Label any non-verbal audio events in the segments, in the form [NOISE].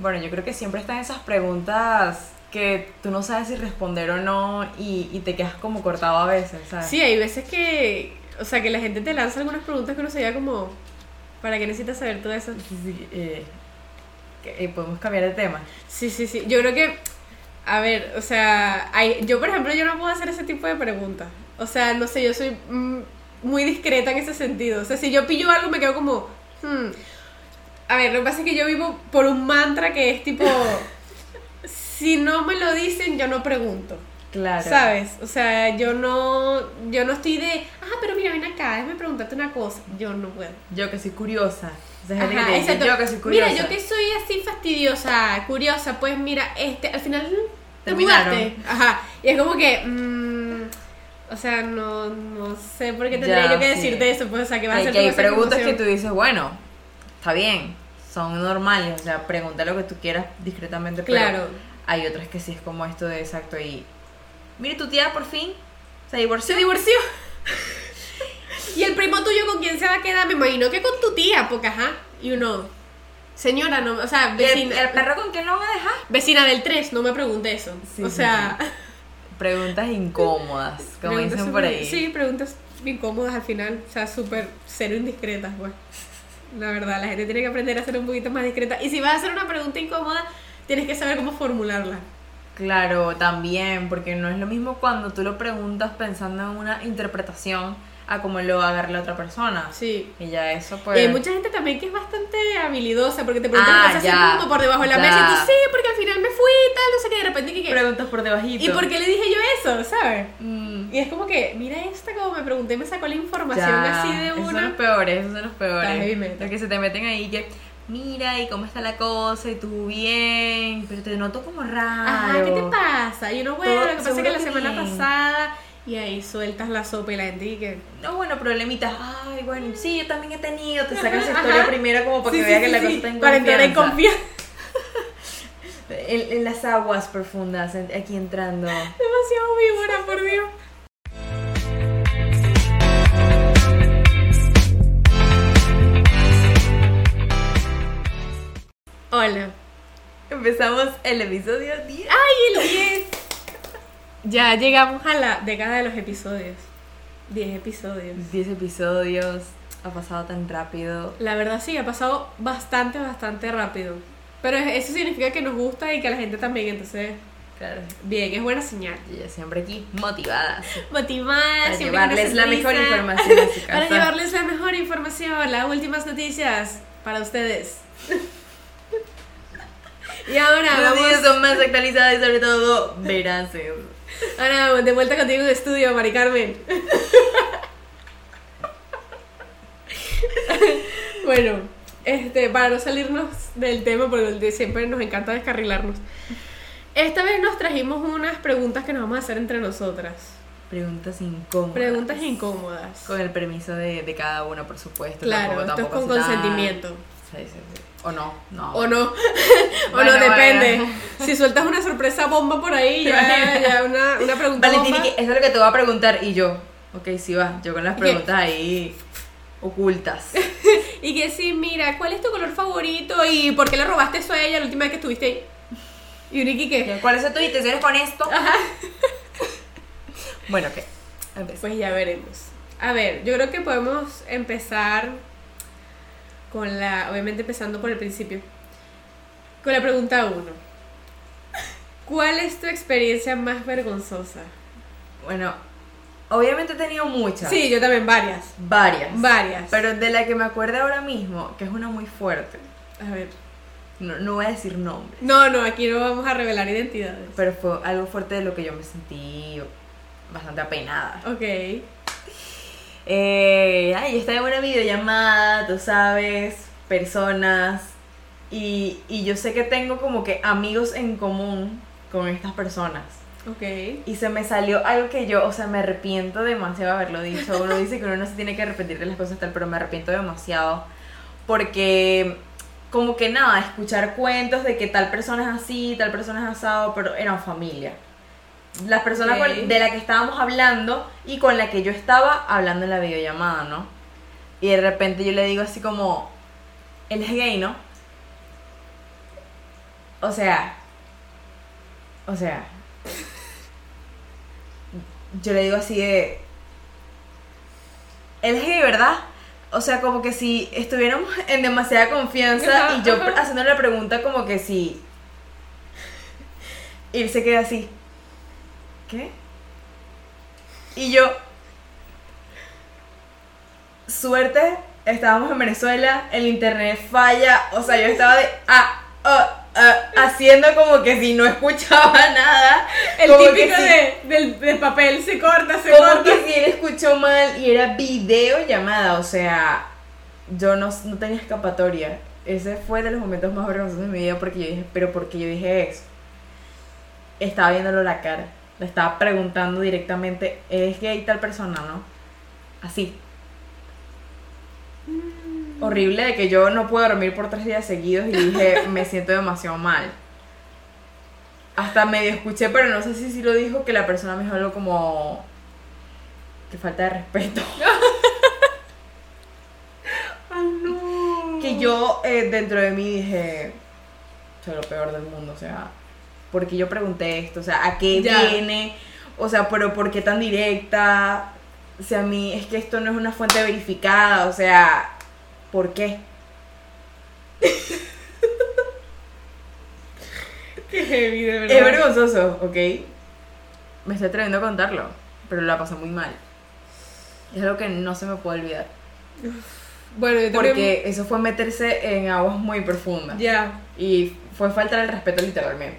Bueno, yo creo que siempre están esas preguntas que tú no sabes si responder o no y, y te quedas como cortado a veces, ¿sabes? Sí, hay veces que, o sea, que la gente te lanza algunas preguntas que uno se como, ¿para qué necesitas saber todo eso? Sí, sí, eh, que, eh, podemos cambiar de tema. Sí, sí, sí. Yo creo que, a ver, o sea, hay, yo por ejemplo, yo no puedo hacer ese tipo de preguntas. O sea, no sé, yo soy mm, muy discreta en ese sentido. O sea, si yo pillo algo me quedo como, hmm. A ver, lo que pasa es que yo vivo por un mantra que es tipo, si no me lo dicen, yo no pregunto. Claro. ¿Sabes? O sea, yo no, yo no estoy de, ah, pero mira, ven acá, déjame preguntarte una cosa. Yo no puedo. Yo que soy curiosa. Ajá, que dice, yo que soy curiosa. Mira, yo que soy así fastidiosa, curiosa, pues mira, este, al final te Terminaron. mudaste. Ajá. Y es como que, mm, o sea, no, no sé por qué tendría Ya, yo que sí. decirte eso, pues, o sea, que va a ser que hay preguntas que tú dices, bueno, está bien, son normales, o sea, pregunta lo que tú quieras discretamente, pero Claro. hay otras que sí es como esto de exacto y... Mire, tu tía por fin se divorció. Se divorció. y el primo tuyo con quién se va a quedar, me imagino que con tu tía, porque ajá. Y uno, señora, no, o sea, ¿Y el, vecina, el perro con quién lo van a dejar? vecina del 3, no me pregunte eso. Sí, o sí, sea, Preguntas incómodas, como preguntas dicen por ahí. Sí, preguntas incómodas al final, o sea, súper cero indiscretas, pues. La verdad, la gente tiene que aprender a ser un poquito más discreta. Y si vas a hacer una pregunta incómoda, tienes que saber cómo formularla. Claro, también, porque no es lo mismo cuando tú lo preguntas pensando en una interpretación a como lo agarre la otra persona. Sí. Y ya eso pues... Y hay mucha gente también que es bastante habilidosa porque te preguntan Ah, cosas ya, por debajo de la ya. mesa y tú sí, porque al final me fui y tal, no sé qué, de repente que, Preguntas por debajito. ¿Y por qué le dije yo eso, sabes? Mm, Y es como que, mira esta como me pregunté y me sacó la información ya, así de Esos son una. los peores, esos son los peores. metal. Los que se te meten ahí que... Mira, y cómo está la cosa, y tú bien, pero te noto como raro. Ajá, ¿qué te pasa? Y uno, bueno, Todo- lo que pasa es que la semana bien. pasada y ahí sueltas la sopa y la gente y que... No, bueno, problemitas. Ay, bueno, sí, yo también he tenido. Te sacas esa [LAUGHS] historia primero como para Sí, que sí, vea que sí, la sí, cosa está en Para entrar en confianza. En, en las aguas profundas, en- aquí entrando. Demasiado víbora, por Dios. Hola. Empezamos el episodio 10. ¡Ay, el 10! Ya llegamos a la década de los episodios. 10 episodios. 10 episodios. Ha pasado tan rápido. La verdad sí, ha pasado bastante, bastante rápido. Pero eso significa que nos gusta y que a la gente también, entonces, Claro. bien, es buena señal. Y siempre aquí motivadas. Motivada, Para siempre llevarles la mejor información a su [LAUGHS] Para casa. llevarles la mejor información, las últimas noticias para ustedes. y ahora Las vamos, son más actualizadas y sobre todo veraces. ahora de vuelta contigo en el estudio, Mari Carmen. [LAUGHS] [LAUGHS] bueno, este, para no salirnos del tema, porque de- siempre nos encanta descarrilarnos. Esta vez nos trajimos unas preguntas que nos vamos a hacer entre nosotras. Preguntas incómodas. Preguntas incómodas. Con el permiso de, de cada uno, por supuesto. Claro, Tampoco- esto es con consentimiento. Sí, sí, sí. O no, no. O no, [LAUGHS] o Bueno, no depende. bueno. Si sueltas una sorpresa bomba por ahí, ya, [LAUGHS] ya una, una pregunta Valentín, bomba. eso es lo que te voy a preguntar. Y yo, ok, sí va. Yo con las ¿Y qué? preguntas ahí ocultas. [LAUGHS] Y que sí, mira, ¿cuál es tu color favorito? ¿Y por qué le robaste eso a ella la última vez que estuviste ahí? Y Uriki, ¿qué? ¿Cuáles son tus intenciones con esto? Ajá. Bueno, ok. Pues ya veremos. A ver, yo creo que podemos empezar con la, obviamente empezando por el principio, con la pregunta uno. ¿Cuál es tu experiencia más vergonzosa? Bueno, obviamente he tenido muchas. Sí, yo también, varias. Varias. Varias. Pero de la que me acuerdo ahora mismo, que es una muy fuerte. A ver. No, no voy a decir nombre. No, no, aquí no vamos a revelar identidades. Pero fue algo fuerte de lo que yo me sentí bastante apenada. Ok. Eh, ay, estaba en una videollamada, tú sabes, personas. Y, y yo sé que tengo como que amigos en común con estas personas. Ok. Y se me salió algo que yo, o sea, me arrepiento demasiado de haberlo dicho. Uno dice que uno no se tiene que arrepentir de las cosas tal, pero me arrepiento demasiado. Porque, como que nada, escuchar cuentos de que tal persona es así, tal persona es asado, pero eran familia. Las personas de la que estábamos hablando y con la que yo estaba hablando en la videollamada, ¿no? Y de repente yo le digo así como, él es gay, ¿no? o sea, o sea, yo le digo así de, él es gay, ¿verdad? O sea, como que si estuviéramos [LAUGHS] en demasiada confianza y yo haciendo la pregunta como que si... Y él se queda así. ¿Qué? Y yo... Suerte, estábamos en Venezuela, el internet falla, o sea, yo estaba de... Ah, ah, haciendo como que si no escuchaba [LAUGHS] nada. El típico si- de, del, del papel se corta, se como corta. que si él escuchó mal y era video llamada, o sea, yo no, no tenía escapatoria. Ese fue de los momentos más vergonzosos de mi vida porque yo dije, pero porque yo dije eso. Estaba viéndolo la cara, le estaba preguntando directamente, ¿es gay tal persona, no? Así. Horrible de que yo no puedo dormir por tres días seguidos y dije, [LAUGHS] me siento demasiado mal. Hasta medio escuché, pero no sé si sí lo dijo, que la persona me algo como que falta de respeto. [LAUGHS] Ah, no. Que yo eh, dentro de mí dije, soy lo peor del mundo, o sea, porque yo pregunté esto, o sea, ¿a qué Ya. viene? O sea, pero ¿por qué tan directa? O sea, a mí es que esto no es una fuente verificada, o sea, ¿por qué? Qué heavy, de verdad. Es vergonzoso, ¿ok? Me estoy atreviendo a contarlo, pero la pasé muy mal. Es algo que no se me puede olvidar. Bueno, yo también. Porque eso fue meterse en aguas muy profundas. Ya. Y fue faltar el respeto literalmente.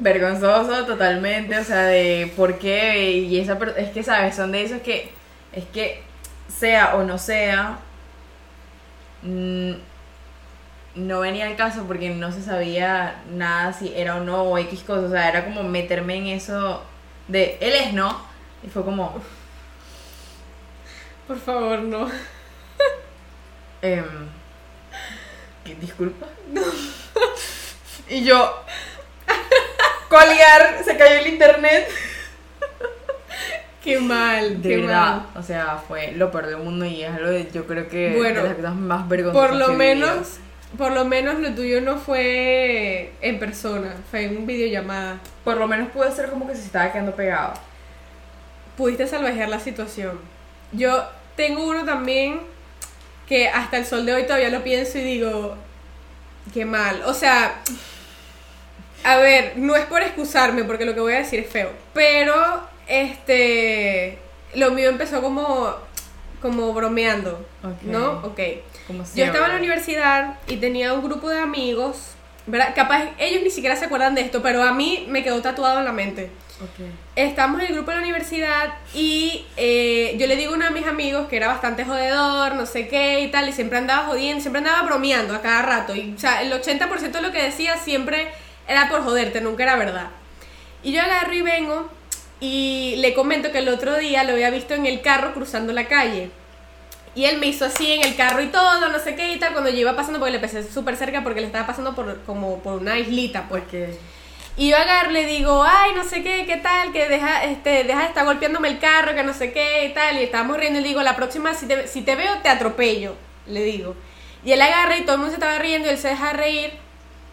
Vergonzoso totalmente, o sea, de por qué. Y esa es que, ¿sabes? Son de esos que. Es que, sea o no sea. mm, no venía al caso porque no se sabía nada si era o no o X cosas. O sea, era como meterme en eso de él es no. Y fue como. Por favor, no. Em, ¿qué, disculpa. y yo. Colgar, se cayó el internet. Qué mal, De qué verdad. mal. O sea, fue lo peor del mundo y es algo de, yo creo que Bueno, de las cosas más vergonzosas. Por lo que menos, por lo menos lo tuyo no fue en persona, fue en videollamada. Por lo menos pude hacer como que se estaba quedando pegado. Pudiste salvajear la situación. Yo tengo uno también que hasta el sol de hoy todavía lo pienso y digo, qué mal. O sea, a ver, no es por excusarme porque lo que voy a decir es feo, pero este, lo mío empezó como, como bromeando. ¿no? Ok. Como Yo estaba en la universidad y tenía un grupo de amigos, ¿verdad? Capaz ellos ni siquiera se acuerdan de esto, pero a mí me quedó tatuado en la mente. Ok. Estamos en el grupo de la universidad y eh, yo le digo a uno de mis amigos que era bastante jodedor, no sé qué y tal, y siempre andaba jodiendo, siempre andaba bromeando a cada rato. Y, o sea, el 80% de lo que decía siempre era por joderte, nunca era verdad. Y yo agarro y vengo y le comento que el otro día lo había visto en el carro cruzando la calle. Y él me hizo así en el carro y todo, no sé qué y tal, cuando yo iba pasando, porque le pasé súper cerca, porque le estaba pasando por, como por una islita, pues. Porque. Y yo agarro, le digo, ay, no sé qué, qué tal, que deja, este, deja de estar golpeándome el carro, que no sé qué y tal. Y estábamos riendo y le digo, la próxima, si te, si te veo, te atropello, le digo. Y él agarra y todo el mundo se estaba riendo y él se deja reír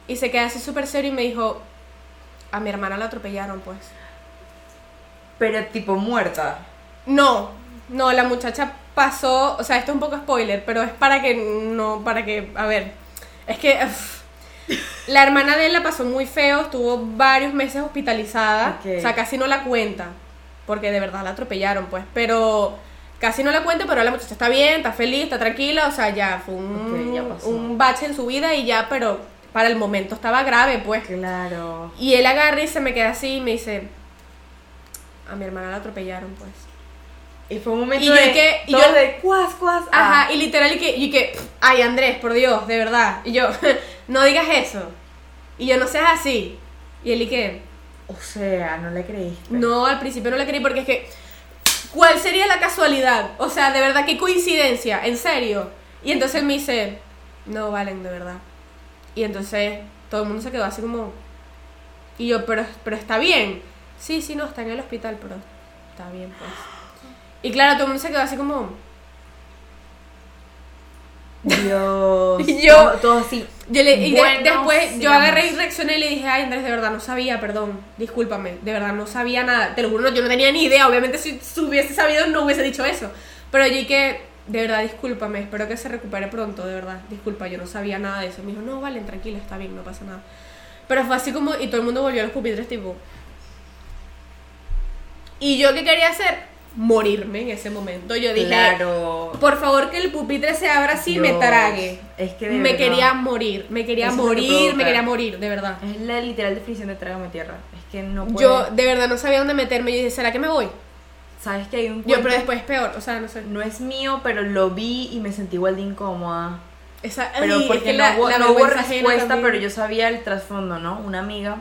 y se queda así súper serio y me dijo, a mi hermana la atropellaron, pues. Pero tipo muerta. No, no, la muchacha pasó, o sea, esto es un poco spoiler, pero es para que no, para que, a ver, es que [LAUGHS] la hermana de él la pasó muy feo, estuvo varios meses hospitalizada, o sea, casi no la cuenta, porque de verdad la atropellaron, pues, pero casi no la cuenta, pero la muchacha está bien, está feliz, está tranquila, o sea, ya fue un, ya pasó. un bache en su vida y ya, pero para el momento estaba grave, pues. Claro. Y él agarra y se me queda así y me dice, a mi hermana la atropellaron, pues. Y fue un momento Y yo de. que- y yo- de cuas, cuas. ah. Ajá, y literal, y que, y que, ay Andrés, por Dios, de verdad. Y yo, [LAUGHS] no digas eso. Y yo, no seas así. Y él, y que, O sea, no le creíste. no, al principio no le creí porque es que, ¿cuál sería la casualidad? O sea, de verdad, qué coincidencia, en serio. Y entonces él me dice, no, Valen, de verdad. Y entonces todo el mundo se quedó así como, y yo, pero, pero está bien. Sí, sí, no, está en el hospital, pero está bien, pues. Y claro, todo el mundo se quedó así como, Dios. [LAUGHS] Y yo- todo, todo así. Yo le, y de- Bueno, después yo sigamos. agarré y reaccioné y le dije, ay Andrés, de verdad no sabía, perdón, discúlpame, de verdad no sabía nada, te lo juro, no, yo no tenía ni idea, obviamente si, si hubiese sabido no hubiese dicho eso, pero yo que, de verdad discúlpame, espero que se recupere pronto, de verdad, disculpa, yo no sabía nada de eso, me dijo, no, vale, tranquila, está bien, no pasa nada, pero fue así como, y todo el mundo volvió a los pupitres tipo, y yo qué quería hacer, morirme en ese momento, yo dije, Claro. por favor que el pupitre se abra así y me trague. Es que de me verdad, quería morir, me quería es que morir, provoca. me quería morir, de verdad. Es la literal definición de trágame tierra. Es que no puedo. Yo de verdad no sabía dónde meterme. Yo dije, ¿será que me voy? Sabes que hay un Yo, cuento- pero después es peor, o sea, no sé. no es mío, pero lo vi y me sentí igual de incómoda. Esa, Pero ay, es porque que no, la- hubo, la no hubo respuesta, pero yo sabía el trasfondo, ¿no? Una amiga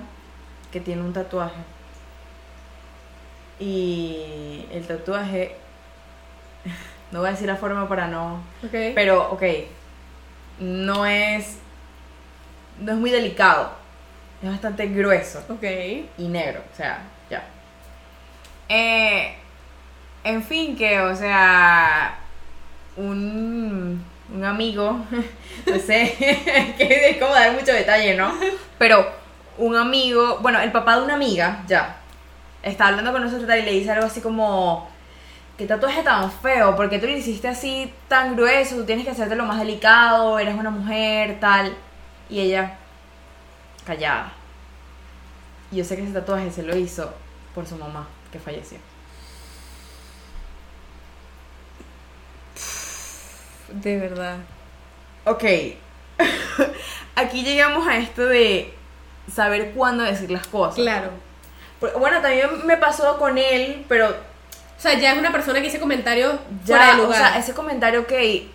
que tiene un tatuaje. Y el tatuaje. [LAUGHS] No voy a decir la forma para no. Pero, ok. No es. No es muy delicado. Es bastante grueso. ok. y negro, o sea, ya. Eh, en fin, que, o sea, un, un amigo, [LAUGHS] no sé, [LAUGHS] que es como dar mucho detalle, ¿no? Pero un amigo, bueno, el papá de una amiga, ya, está hablando con nosotros y le dice algo así como, ¿qué tatuaje tan feo? porque tú lo hiciste así tan grueso? Tú tienes que hacerte lo más delicado, eres una mujer, tal. Y ella, callada. Y yo sé que ese tatuaje se lo hizo por su mamá, que falleció. De verdad. Ok. [LAUGHS] Aquí llegamos a esto de saber cuándo decir las cosas. Claro. Bueno, también me pasó con él, pero O sea, ya es una persona que hice comentarios ya, fuera de o lugar. sea, ese comentario que,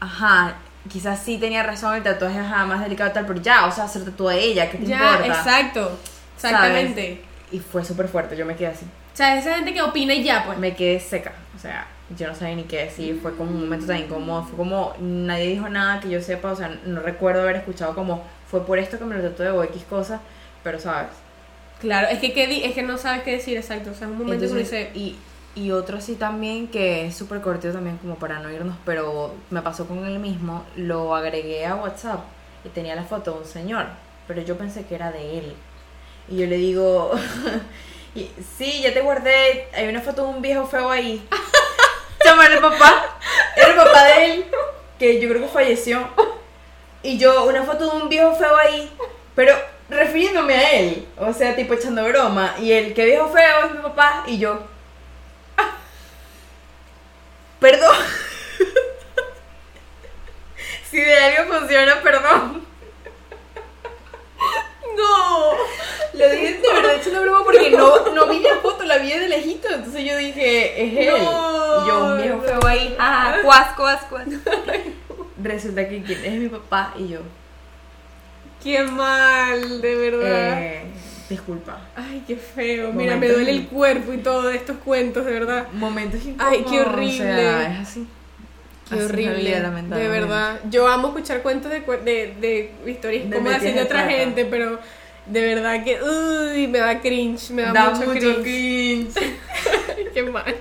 ajá, quizás sí tenía razón, el tatuaje ajá, más delicado y tal, pero ya, o sea, se lo a ella, ¿qué te ya, importa? exacto. Exactamente. Y fue súper fuerte, yo me quedé así. O sea, esa gente que opina y ya, pues. me quedé seca. O sea, yo no sabía ni qué decir. Fue como un momento tan incómodo. Fue como nadie dijo nada que yo sepa. O sea, no recuerdo haber escuchado como fue por esto que me lo trató de X cosas. Pero sabes. Claro, es que, ¿qué di- es que no sabes qué decir, exacto. O sea, es un momento que uno Entonces, dice, y, y otro así también que es súper cortito también como para no irnos. Pero me pasó con él mismo. Lo agregué a WhatsApp y tenía la foto de un señor. Pero yo pensé que era de él. Y yo le digo. [LAUGHS] y, sí, ya te guardé. Hay una foto de un viejo feo ahí. [LAUGHS] Chama, era el papá. Era el papá de él. Que yo creo que falleció. Y yo, una foto de un viejo feo ahí. Pero refiriéndome a él. O sea, tipo echando broma. Y el que viejo feo es mi papá. Y yo. "Ah, Perdón. [LAUGHS] si de algo funciona, perdón. ¡No! Lo dije de verdad echando broma porque no, [LAUGHS] no vi la foto, la vi de lejito. Entonces yo dije, es él. No. y yo, un viejo feo ahí. Ah, cuas, cuas, cuas. Resulta que quien es mi papá y yo. ¡Qué mal! De verdad. Eh, disculpa. Ay, qué feo. Mira, me duele el cuerpo y todo de estos cuentos, de verdad. Momentos incómodos. Ay, qué horrible. O sea, es así. Qué Así horrible. De verdad. Yo amo escuchar cuentos de, de, de historias De como de otra gente, pero de verdad que. Uy, me da cringe. Me da, Da mucho, mucho cringe. cringe. [LAUGHS] qué mal.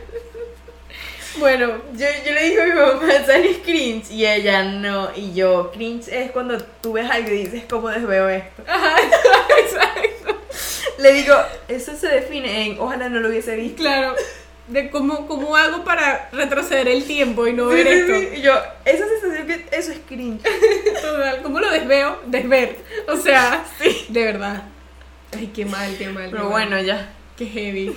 Bueno, Yo, yo le digo a mi mamá, ¿sabes cringe? Y ella no. Y yo, cringe es cuando tú ves algo y dices, ¿cómo desveo esto? ajá, [LAUGHS] exacto. Le digo, eso se define en, ojalá no lo hubiese visto. Claro. De cómo, cómo hago para retroceder el tiempo y no ver Sí, esto. Y yo, esa sensación que eso es cringe. [LAUGHS] Total, ¿Cómo lo desveo? Desver. O sea, sí. De verdad. Ay, qué mal, qué mal. qué Pero mal. bueno, ya. Qué heavy.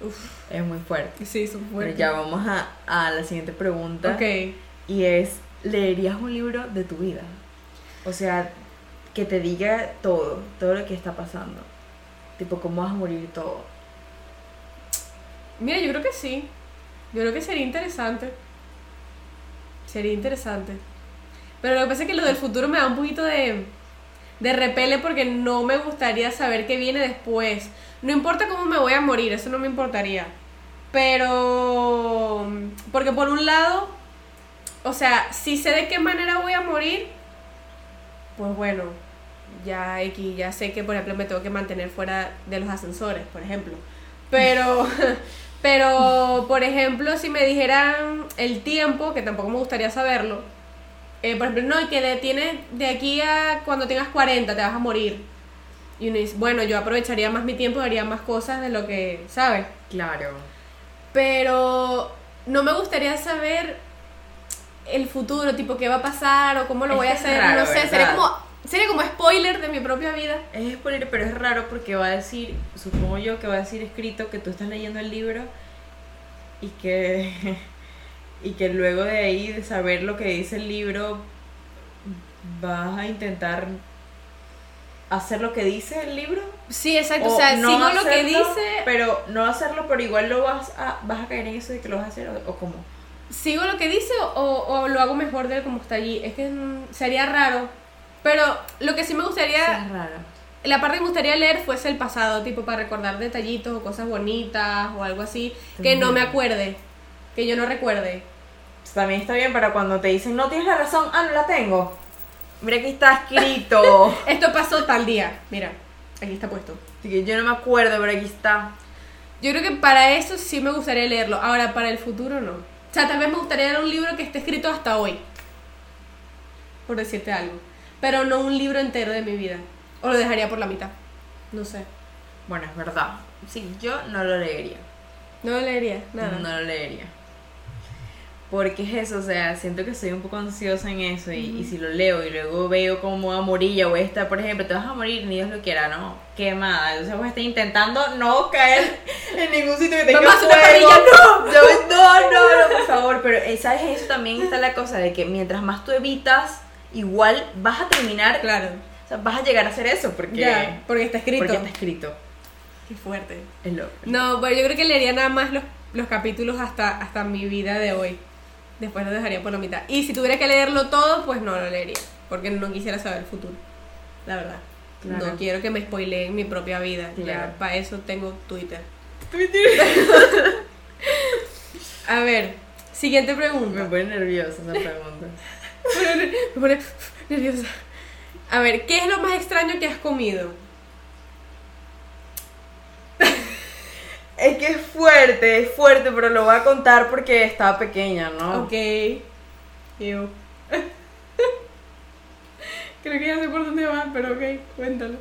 Uf, Es muy fuerte. sí, son Pero fuertes. ya vamos a, a la siguiente pregunta. Ok. Y es, ¿leerías un libro de tu vida? O sea, que te diga todo, todo lo que está pasando. Tipo, cómo vas a morir todo. Mira, yo creo que sí. Yo creo que sería interesante. Sería interesante. Pero lo que pasa es que lo del futuro me da un poquito de, de repele porque no me gustaría saber qué viene después. No importa cómo me voy a morir, eso no me importaría. Pero... Porque por un lado, o sea, si sé de qué manera voy a morir, pues bueno, ya X, ya sé que por ejemplo me tengo que mantener fuera de los ascensores, por ejemplo. Pero, [LAUGHS] pero, por ejemplo, si me dijeran el tiempo, que tampoco me gustaría saberlo, eh, por ejemplo, no, que de, tienes de aquí a cuando tengas 40 te vas a morir. Y uno dice, bueno, yo aprovecharía más mi tiempo, haría más cosas de lo que, ¿sabes? Claro. Pero no me gustaría saber el futuro, tipo qué va a pasar o cómo lo Es voy a hacer, raro, no sé, sería como sería como spoiler de mi propia vida. Es spoiler, pero es raro porque va a decir, supongo yo que va a decir escrito que tú estás leyendo el libro y que [LAUGHS] y que luego de ahí de saber lo que dice el libro vas a intentar hacer lo que dice el libro Sí, exacto, o, sea, sigo lo que hacerlo, dice, pero no hacerlo pero igual lo vas a vas a caer en eso de que lo vas a hacer o, o cómo sigo lo que dice o, o lo hago mejor de como está allí. Es que mm, sería raro. Pero lo que sí me gustaría Sí, es raro La parte que me gustaría leer fuese el pasado, tipo para recordar detallitos o cosas bonitas o algo así, que no me acuerde, que yo no recuerde. también está bien para cuando te dicen no tienes la razón ah no la tengo mira aquí está escrito [LAUGHS] Esto pasó tal día, mira, aquí está puesto. Así que yo no me acuerdo, pero aquí está. Yo creo que para eso sí me gustaría leerlo, ahora para el futuro no. O sea, tal vez me gustaría leer un libro que esté escrito hasta hoy, por decirte algo, pero no un libro entero de mi vida, o lo dejaría por la mitad, no sé. Bueno, es verdad. Sí, yo no lo leería. No lo leería, nada. No lo leería. Porque es eso, o sea, siento que soy un poco ansiosa en eso y, y si lo leo y luego veo cómo va a morir, ya voy a estar, por ejemplo, te vas a morir, ni Dios lo quiera, ¿no? Quemada. Entonces voy a estar intentando no caer [LAUGHS] en ningún sitio que tenga una fuego. parrilla, no. Yo- no, no, no, por favor. Pero, eh, ¿sabes? Eso también está la cosa de que mientras más tú evitas, igual vas a terminar, Claro, o sea, vas a llegar a hacer eso porque, ya, porque está escrito. porque está escrito. Qué fuerte. Es loco. No, bueno, yo creo que leería nada más los, los capítulos hasta, hasta mi vida de hoy. Después lo dejaría por la mitad. Y si tuviera que leerlo todo, pues no lo leería. Porque no quisiera saber el futuro. La verdad. Claro. No quiero que me spoileen mi propia vida. Claro. Ya, para eso tengo Twitter. [LAUGHS] A ver, siguiente Me pregunta. pone nerviosa esa pregunta. [LAUGHS] Me pone nerviosa. A ver, ¿qué es lo más extraño que has comido? Es que es fuerte, es fuerte, pero lo voy a contar porque estaba pequeña, ¿no? Ok. Ew. [LAUGHS] Creo que ya sé por dónde va, pero ok, cuéntalo.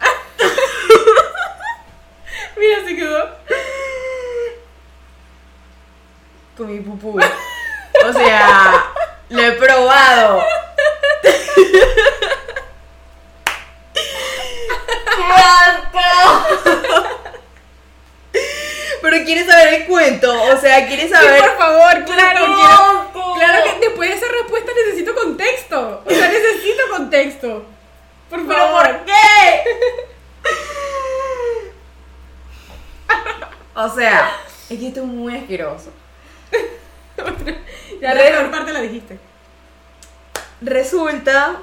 [LAUGHS] Mira, se quedó. Con mi pupú. O sea, lo he probado. [LAUGHS] ¡Qué asco! Pero quieres saber el cuento, o sea, quieres Sí, saber. por favor, claro. ¡Qué quiero-! Claro que después de esa respuesta necesito contexto. O sea, [LAUGHS] necesito contexto. Por ¿Pero favor. por qué? [LAUGHS] O sea, es que esto es muy asqueroso. [LAUGHS] Ya la peor parte la dijiste. Resulta.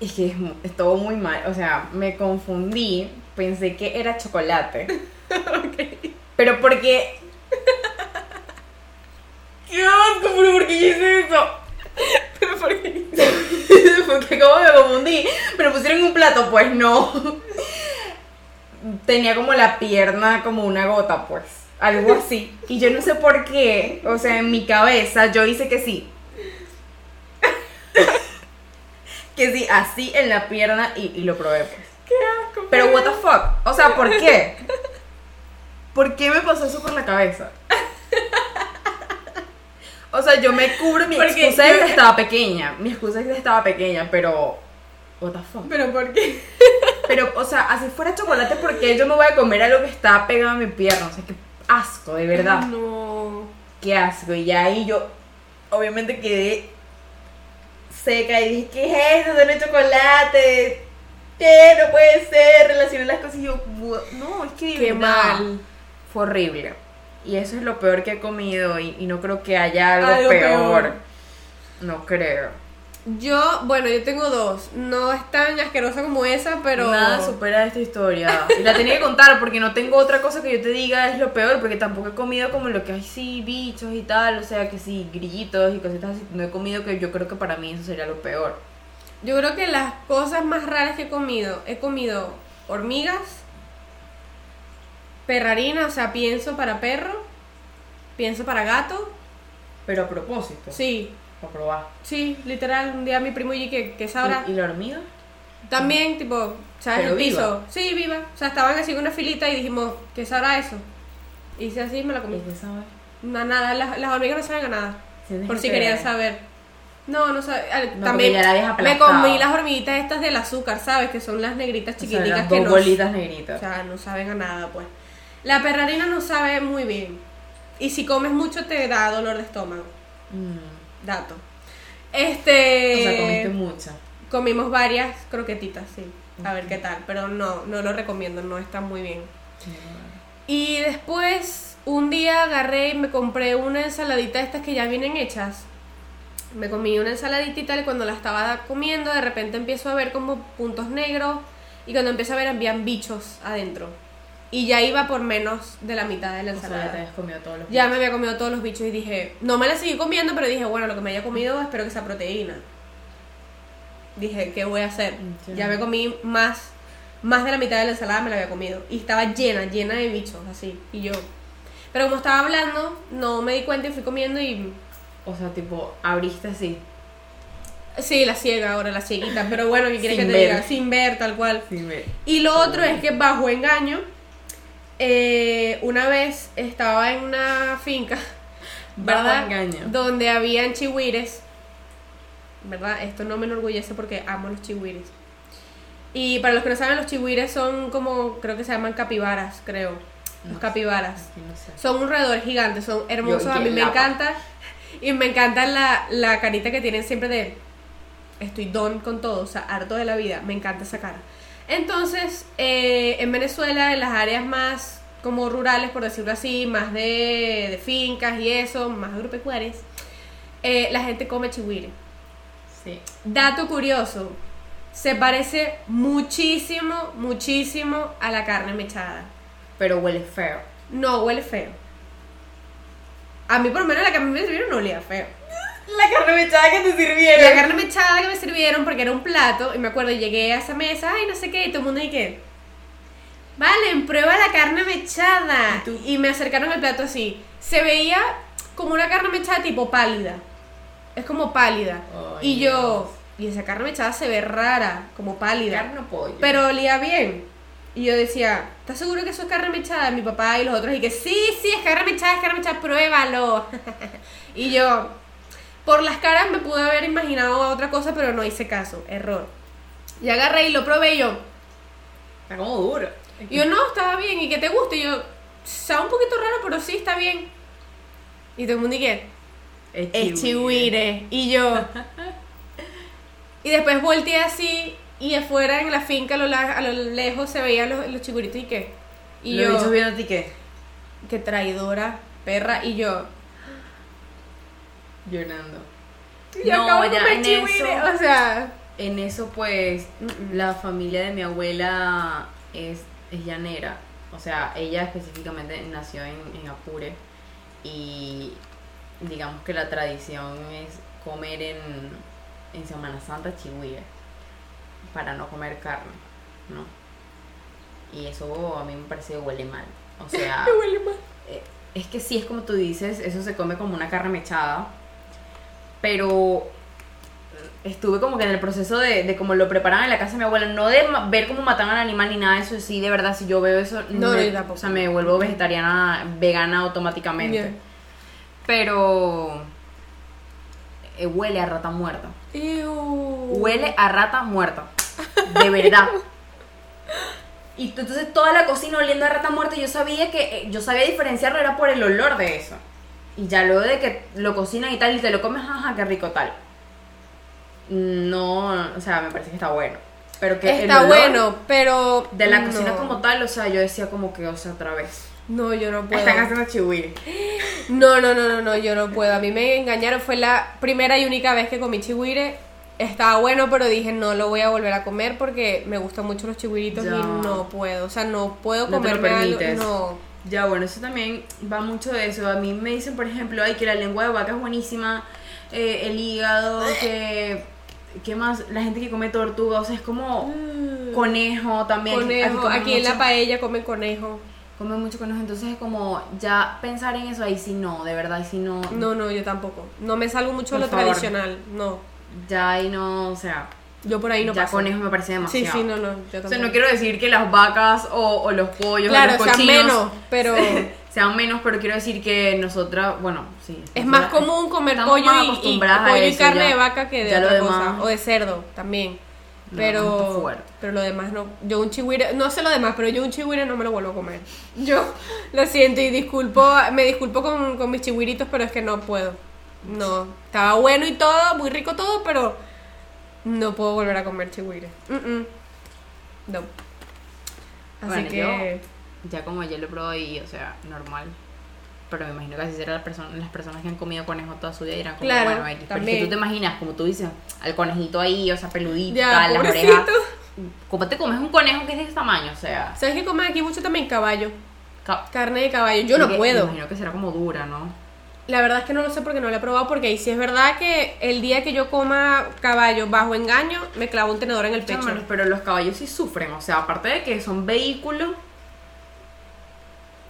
Es que es mu- estuvo muy mal. O sea, me confundí. Pensé que era chocolate. [LAUGHS] Pero porque. [LAUGHS] ¡Qué asco! ¿Pero por qué hice eso? [LAUGHS] Pero por qué? porque como me confundí. Pero pusieron un plato, pues no. Tenía como la pierna como una gota, pues. Algo así. Y yo no sé por qué. O sea, en mi cabeza yo hice que sí. que sí, así en la pierna y, y lo probé, pues. Qué asco. Pero what the fuck? O sea, ¿por qué? ¿Por qué me pasó eso por la cabeza? O sea, yo me cubro, mi Porque excusa es yo- que estaba pequeña. Mi excusa es que estaba pequeña, pero. What the fuck? Pero por qué? Pero, o sea, así fuera chocolate, porque yo me voy a comer algo que está pegado a mi pierna? O sea, qué asco, de verdad. No. Qué asco. Y ahí yo, obviamente, quedé seca y dije, ¿qué es eso? Es chocolate. ¿Qué? No puede ser. Relacioné las cosas y yo, no, es que Qué mal. Fue horrible. Y eso es lo peor que he comido y, y no creo que haya algo, Algo peor. peor. No creo. Yo, bueno, yo tengo dos. No es tan asquerosa como esa, pero. Nada supera esta historia. Y la tenía que contar porque no tengo otra cosa que yo te diga es lo peor, porque tampoco he comido como lo que hay, sí, bichos y tal, o sea, que sí, grillitos y cositas así. No he comido que yo creo que para mí eso sería lo peor. Yo creo que las cosas más raras que he comido, he comido hormigas, perrarina, o sea, pienso para perro, pienso para gato Pero a propósito. Sí, Para probar. sí, literal, un día mi primo y que, que sabrá. ¿Y, y la hormiga? También, tipo, ¿sabes? Pero el piso. Sí, viva. O sea, estaban así en una filita y dijimos, ¿qué sabrá eso? Y hice así y me la comí. ¿Y qué sabe? No, nada, las, las hormigas no saben a nada. Por si querían saber. No, no sabe. No, también la me comí las hormiguitas estas del azúcar, ¿sabes? Que son las negritas O sea, chiquiticas las que no. bolitas O negritas. sea, no saben a nada, pues. La perrarina no sabe muy bien. Y si comes mucho te da dolor de estómago. Mm. Dato. Este. O sea, comiste mucha. Comimos varias croquetitas, sí. A ver qué tal. Pero no, no lo recomiendo, no está muy bien. Y después, un día agarré y me compré una ensaladita de estas que ya vienen hechas. Me comí una ensaladita y tal, y cuando la estaba comiendo, de repente empiezo a ver como puntos negros. Y cuando empiezo a ver, habían bichos adentro. Y ya iba por menos de la mitad de la O sea, ensalada. ya te habías comido todos los Ya me había comido todos los bichos y dije, no me la seguí comiendo, pero dije, bueno, lo que me haya comido espero que sea proteína. Dije, ¿qué voy a hacer? Ya me comí más, más de la mitad de la ensalada me la había comido. Y estaba llena, llena de bichos, así. Y yo. Pero como estaba hablando, no me di cuenta y fui comiendo y. O sea, tipo, abriste así. Sí, la ciega ahora, la cieguita. Pero bueno, ¿qué quieres que te ver. diga? Sin ver, tal cual. Sin ver. Y lo otro es que bajo engaño, eh, una vez estaba en una finca, ¿verdad? engaño. Donde habían chihuires, ¿verdad? Esto no me enorgullece porque amo los chihuires. Y para los que no saben, los chihuires son como, creo que se llaman capibaras, creo. Los No. capibaras. Aquí no sé. Son un roedor gigante, son hermosos, Yo- a mí me encanta. Y me encanta la, la carita que tienen siempre de estoy don con todo, o sea, harto de la vida, me encanta esa cara. Entonces, eh, en Venezuela, en las áreas más como rurales, por decirlo así, más de, de fincas y eso, más agropecuarias, eh, la gente come chihuire. Sí. Dato curioso, se parece muchísimo, muchísimo a la carne mechada. Pero huele feo. No, huele feo. A mí por lo menos la que a mí me sirvieron no olía feo. La carne mechada que te La sirvieron. carne mechada que me sirvieron porque era un plato y me acuerdo llegué a esa mesa, ay no sé qué, y todo el mundo y que Valen, prueba la carne mechada. ¿Y? Y me acercaron el plato así. Se veía como una carne mechada tipo pálida. Es como pálida. Y yo, y esa carne mechada se ve rara, como pálida. Carne o pollo. Pero olía bien. Y yo decía, ¿estás seguro que eso es carne mechada? Mi papá y los otros, y que sí, sí, es carne mechada, es carne mechada, pruébalo. [LAUGHS] y yo, por las caras me pude haber imaginado otra cosa, pero no hice caso, error. Y agarré y lo probé y yo, Está como duro. y yo, no, estaba bien, y que te guste. Y yo, sabe un poquito raro, pero sí, está bien. Y todo el mundo, y que, es chihuire. Y yo. y después volteé así y afuera en la finca a lo, la- a lo lejos se veían los, los chihuiritos y qué. Y Los yo, viendo a ti qué? qué traidora, perra. Y yo, Llorando. No, ya, en eso- O sea, En eso, pues, la familia de mi abuela es, es llanera. O sea, ella específicamente nació en, en Apure. Y digamos que la tradición es comer en, en Semana Santa chihuire. Para no comer carne, ¿no? Y eso a mí me parece que huele mal. O sea, [LAUGHS] huele mal. eh, es que sí, es como tú dices, eso se come como una carne mechada. Pero estuve como que en el proceso de, de cómo lo preparaban en la casa de mi abuela, no de ver cómo mataban al animal ni nada de eso, sí, de verdad, si yo veo eso, No, me- o sea, me vuelvo vegetariana, vegana automáticamente. Bien. Pero eh, huele a rata muerta. Huele a rata muerta. De verdad. [LAUGHS] Y entonces toda la cocina oliendo a rata muerta, yo sabía que eh, yo sabía diferenciarlo era por el olor de eso. Y ya luego de que lo cocinan y tal y te lo comes, ajá, qué rico tal. No, o sea, me parece que está bueno. Pero que el Está olor bueno, pero. de la no. cocina como tal, o sea, yo decía como que, o sea, otra vez. No, yo no puedo. Están haciendo chihuire. No, no, no, no, no, yo no puedo. A mí me engañaron, fue la primera y única vez que comí chihuire. Estaba bueno, pero dije no lo voy a volver a comer porque me gustan mucho los chihuiritos Ya. y no puedo. O sea, no puedo No comerme algo. No. Ya, bueno, eso también va mucho de eso. A mí me dicen, por ejemplo, ay, que la lengua de vaca es buenísima, eh, el hígado, que... ¿Qué más? La gente que come tortuga, o sea, es como conejo también. Conejo. Aquí en la paella comen conejo. comen mucho conejo, entonces es como ya pensar en eso ahí sí no, de verdad, ahí sí no. No, no, yo tampoco. No me salgo mucho de lo favor. tradicional. No. Ya ahí no, o sea, Yo por ahí no ya paso. conejo me parece Sí, demasiado. sí, no, no. Yo O sea, no quiero decir que las vacas o, o los pollos Claro, o los sean cochinos menos, pero [LAUGHS] sean menos, pero quiero decir que nosotras, bueno, sí. es más común comer pollo y, pollo y eso, carne ya. de vaca que de otra demás- cosa. O de cerdo también. No, Pero, pero lo demás no. Yo un chihuire, no sé lo demás, pero yo un chihuire no me lo vuelvo a comer. [LAUGHS] Yo lo siento y disculpo, me disculpo con, con mis chihuiritos, pero es que no puedo. No, estaba bueno y todo, muy rico todo, pero no puedo volver a comer chihuire. Mm, mm. No. Así Bueno, que Ya como ya lo probado y, o sea, normal. Pero me imagino que así serán las personas, las personas que han comido conejo toda su vida dirán como, Claro, bueno, X. Pero también. tú te imaginas, como tú dices, al conejito ahí, o sea, peludito, ya, tal, las orejas. ¿Cómo te comes un conejo que es de ese tamaño? O sea, ¿Sabes que comen aquí mucho también caballo? ca- Carne de caballo. Yo no puedo. Me imagino que será como dura, ¿no? La verdad es que no lo sé porque no lo he probado porque ahí sí es verdad que el día que yo coma caballo bajo engaño me clavo un tenedor en el pecho. Pero los caballos sí sufren, o sea, aparte de que son vehículos.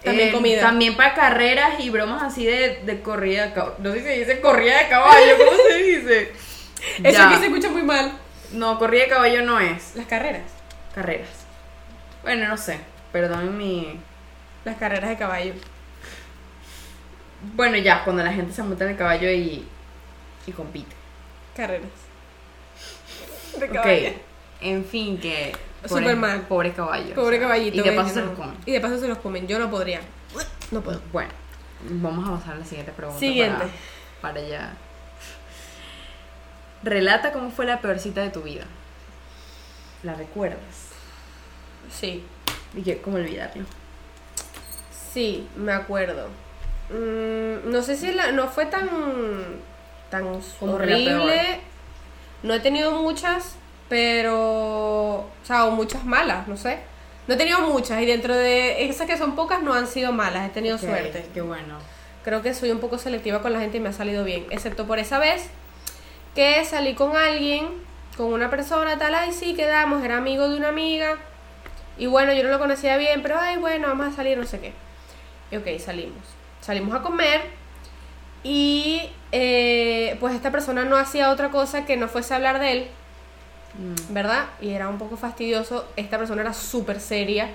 También eh, comida. También para carreras y bromas así de, de corrida de caballo. No sé si se dice corrida de caballo, ¿cómo se [LAUGHS] dice? Eso aquí se escucha muy mal. No, corrida de caballo no es. Las carreras. Carreras. Bueno, no sé. Perdón mi. Las carreras de caballo. Bueno, ya, cuando la gente se monta en el caballo y, y compite. Carreras. De Ok. caballo. En fin, que. Súper mal. Pobre caballo. Pobre o sea, caballito. Y de paso se no. los comen. Y de paso se los comen. Yo no podría. No puedo. Bueno, vamos a pasar a la siguiente pregunta. Siguiente. Para, para ya. Relata cómo fue la peor cita de tu vida. ¿La recuerdas? Sí. Y que, ¿cómo olvidarlo? Sí, me acuerdo. Mm, no sé si la, no fue tan tan Como horrible. No he tenido muchas, pero o sea, o muchas malas, no sé. No he tenido muchas y dentro de esas que son pocas no han sido malas, he tenido suerte. Qué bueno. Creo que soy un poco selectiva con la gente y me ha salido bien, excepto por esa vez que salí con alguien, con una persona tal, ay sí, quedamos, era amigo de una amiga. Y bueno, yo no lo conocía bien, pero ay, bueno, vamos a salir, no sé qué. Y ok, salimos. Salimos a comer y eh, pues esta persona no hacía otra cosa que no fuese a hablar de él, Mm. ¿verdad? Y era un poco fastidioso. Esta persona era súper seria,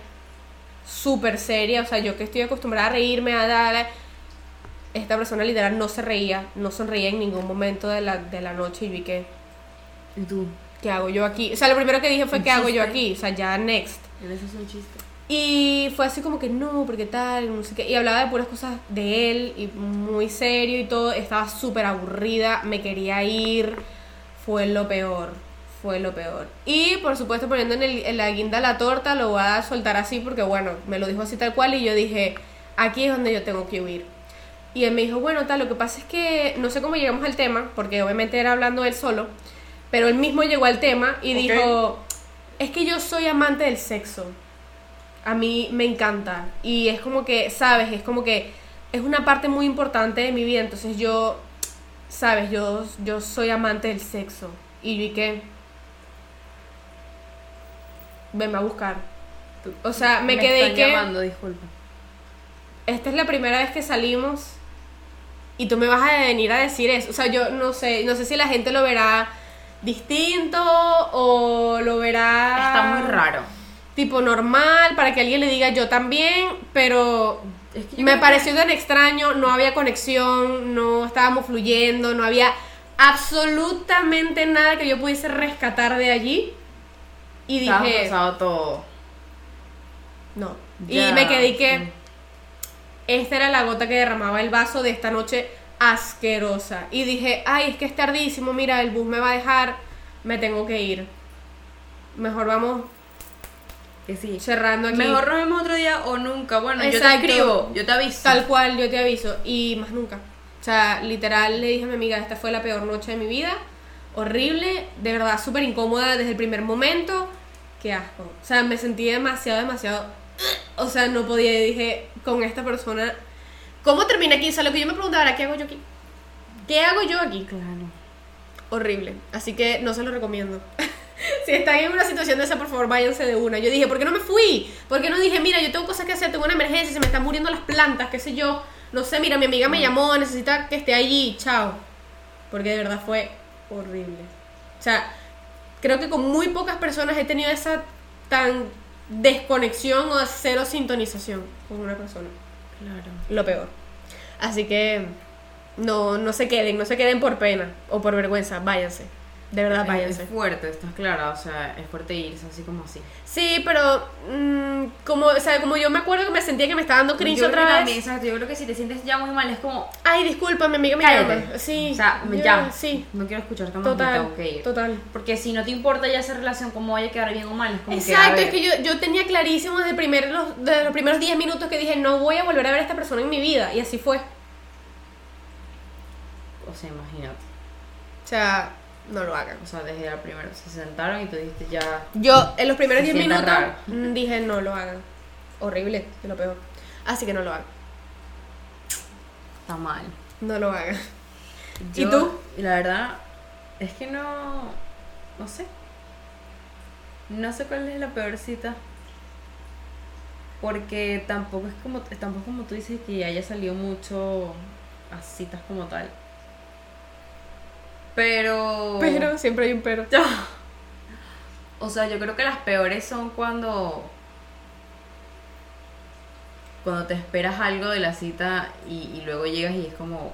súper seria. O sea, yo que estoy acostumbrada a reírme, a dar... Esta persona literal no se reía, no sonreía en ningún momento de la, de la noche y vi que, ¿Y tú? ¿qué hago yo aquí? O sea, lo primero que dije fue, ¿qué hago yo aquí? O sea, ya next. Eso es un chiste. Y fue así como que no, porque tal, no sé qué. Y hablaba de puras cosas de él y muy serio y todo. Estaba súper aburrida, me quería ir. Fue lo peor, fue lo peor. Y por supuesto poniendo en, el, en la guinda la torta, lo voy a soltar así porque bueno, me lo dijo así tal cual y yo dije, aquí es donde yo tengo que huir. Y él me dijo, bueno, tal, lo que pasa es que no sé cómo llegamos al tema, porque obviamente era hablando él solo, pero él mismo llegó al tema y dijo, es que yo soy amante del sexo a mí me encanta. Y es como que, ¿sabes? Es como que es una parte muy importante de mi vida. Entonces yo, ¿sabes? Yo, yo soy amante del sexo. Y vi que... Venme a buscar. O sea, me, quedé y están que... llamando, disculpa. Esta es la primera vez que salimos y tú me vas a venir a decir eso. O sea, yo no sé, no sé si la gente lo verá distinto o lo verá... Está muy raro. Tipo normal para que alguien le diga yo también, pero Es que yo me pareció tan extraño, no había conexión, no estábamos fluyendo, no había absolutamente nada que yo pudiese rescatar de allí. Y dije, pasado todo. no. Ya, y me quedé que esta era la gota que derramaba el vaso de esta noche asquerosa. Y dije, ay, es que es tardísimo, mira, el bus me va a dejar, me tengo que ir. Mejor vamos Que sí. cerrando aquí. Mejor nos vemos otro día o nunca. Bueno, yo te escribo, yo te aviso. Tal cual, yo te aviso. Y más nunca. O sea, literal le dije a mi amiga, esta fue la peor noche de mi vida. Horrible, de verdad, súper incómoda desde el primer momento. Qué asco. O sea, me sentí demasiado, demasiado... O sea, no podía. Y dije, con esta persona... ¿Cómo termina aquí? O sea, lo que yo me preguntaba era, ¿qué hago yo aquí? ¿Qué hago yo aquí? Claro. Horrible. Así que no se lo recomiendo. [LAUGHS] si están en una situación de esa, por favor, váyanse de una. Yo dije, ¿por qué no me fui? ¿Por qué no dije, mira, yo tengo cosas que hacer, tengo una emergencia, se me están muriendo las plantas, qué sé yo? No sé, mira, mi amiga me llamó, necesita que esté allí, chao. Porque de verdad fue horrible. O sea, creo que con muy pocas personas he tenido esa tan desconexión o cero sintonización con una persona. Claro. Lo peor. Así que no, no se queden, no se queden por pena o por vergüenza, váyanse. De verdad, Es, váyanse. es fuerte, estás clara, o sea, es fuerte irse así como así. Sí, pero mm, como, o sea, como yo me acuerdo que me sentía que me estaba dando cringe Yo creo otra que vez. también, exacto, yo creo que si te sientes ya muy mal es como, Ay, disculpa, mi amiga me llama. Sí. O sea, yo- llama. Sí. No quiero escuchar más, Total. tengo que ir. Total. Porque si no te importa ya esa relación, cómo vaya a quedar bien o mal, es como Exacto, es que yo, yo tenía clarísimo desde, primer, los, desde los primeros 10 minutos que dije, no voy a volver a ver a esta persona en mi vida. Y así fue. O sea, imagínate. O sea, no lo hagan. O sea, desde la primera se sentaron y tú dijiste ya. Yo en los primeros Se 10 sienta minutos raro. mm, dije, no lo hagan. Horrible, es lo peor. Así que no lo hagan. Está mal. No lo hagan. ¿Y tú? La verdad, es que no. No sé. No sé cuál es la peor cita. Porque tampoco es como. Tampoco como tú dices que haya salido mucho a citas como tal. Pero. Pero, siempre hay un pero. [LAUGHS] O sea, yo creo que las peores son cuando. Cuando te esperas algo de la cita y, y luego llegas y es como.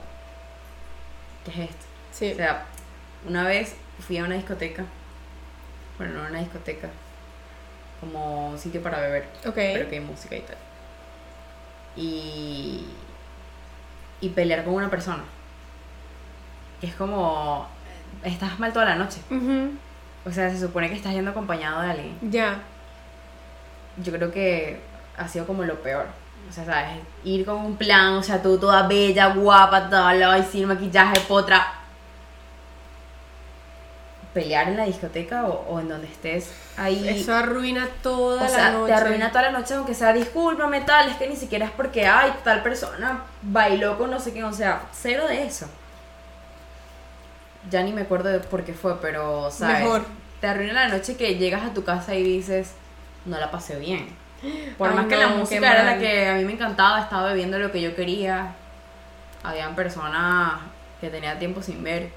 ¿Qué es esto? Sí. O sea, una vez fui a una discoteca. Bueno, no era una discoteca. Como sitio para beber. ok. Pero que hay música y tal. Y. Y pelear con una persona. Que es como. Estás mal toda la noche. Ujú, O sea, se supone que estás yendo acompañado de alguien. Ya. Yo creo que ha sido como lo peor. O sea, ¿sabes? Ir con un plan, o sea, tú toda bella, guapa, toda y sin maquillaje, potra. Pelear en la discoteca o, o en donde estés ahí. Eso arruina toda o sea, la noche. te arruina toda la noche, aunque sea discúlpame, tal. Es que ni siquiera es porque, ay, tal persona bailó con no sé qué. O sea, cero de eso. Ya ni me acuerdo de por qué fue, pero, ¿sabes? Mejor. Te arruina la noche que llegas a tu casa y dices, no la pasé bien. [GASPS] Por Ay, más que la música era la que a mí me encantaba, estaba bebiendo lo que yo quería. Habían personas que tenía tiempo sin ver.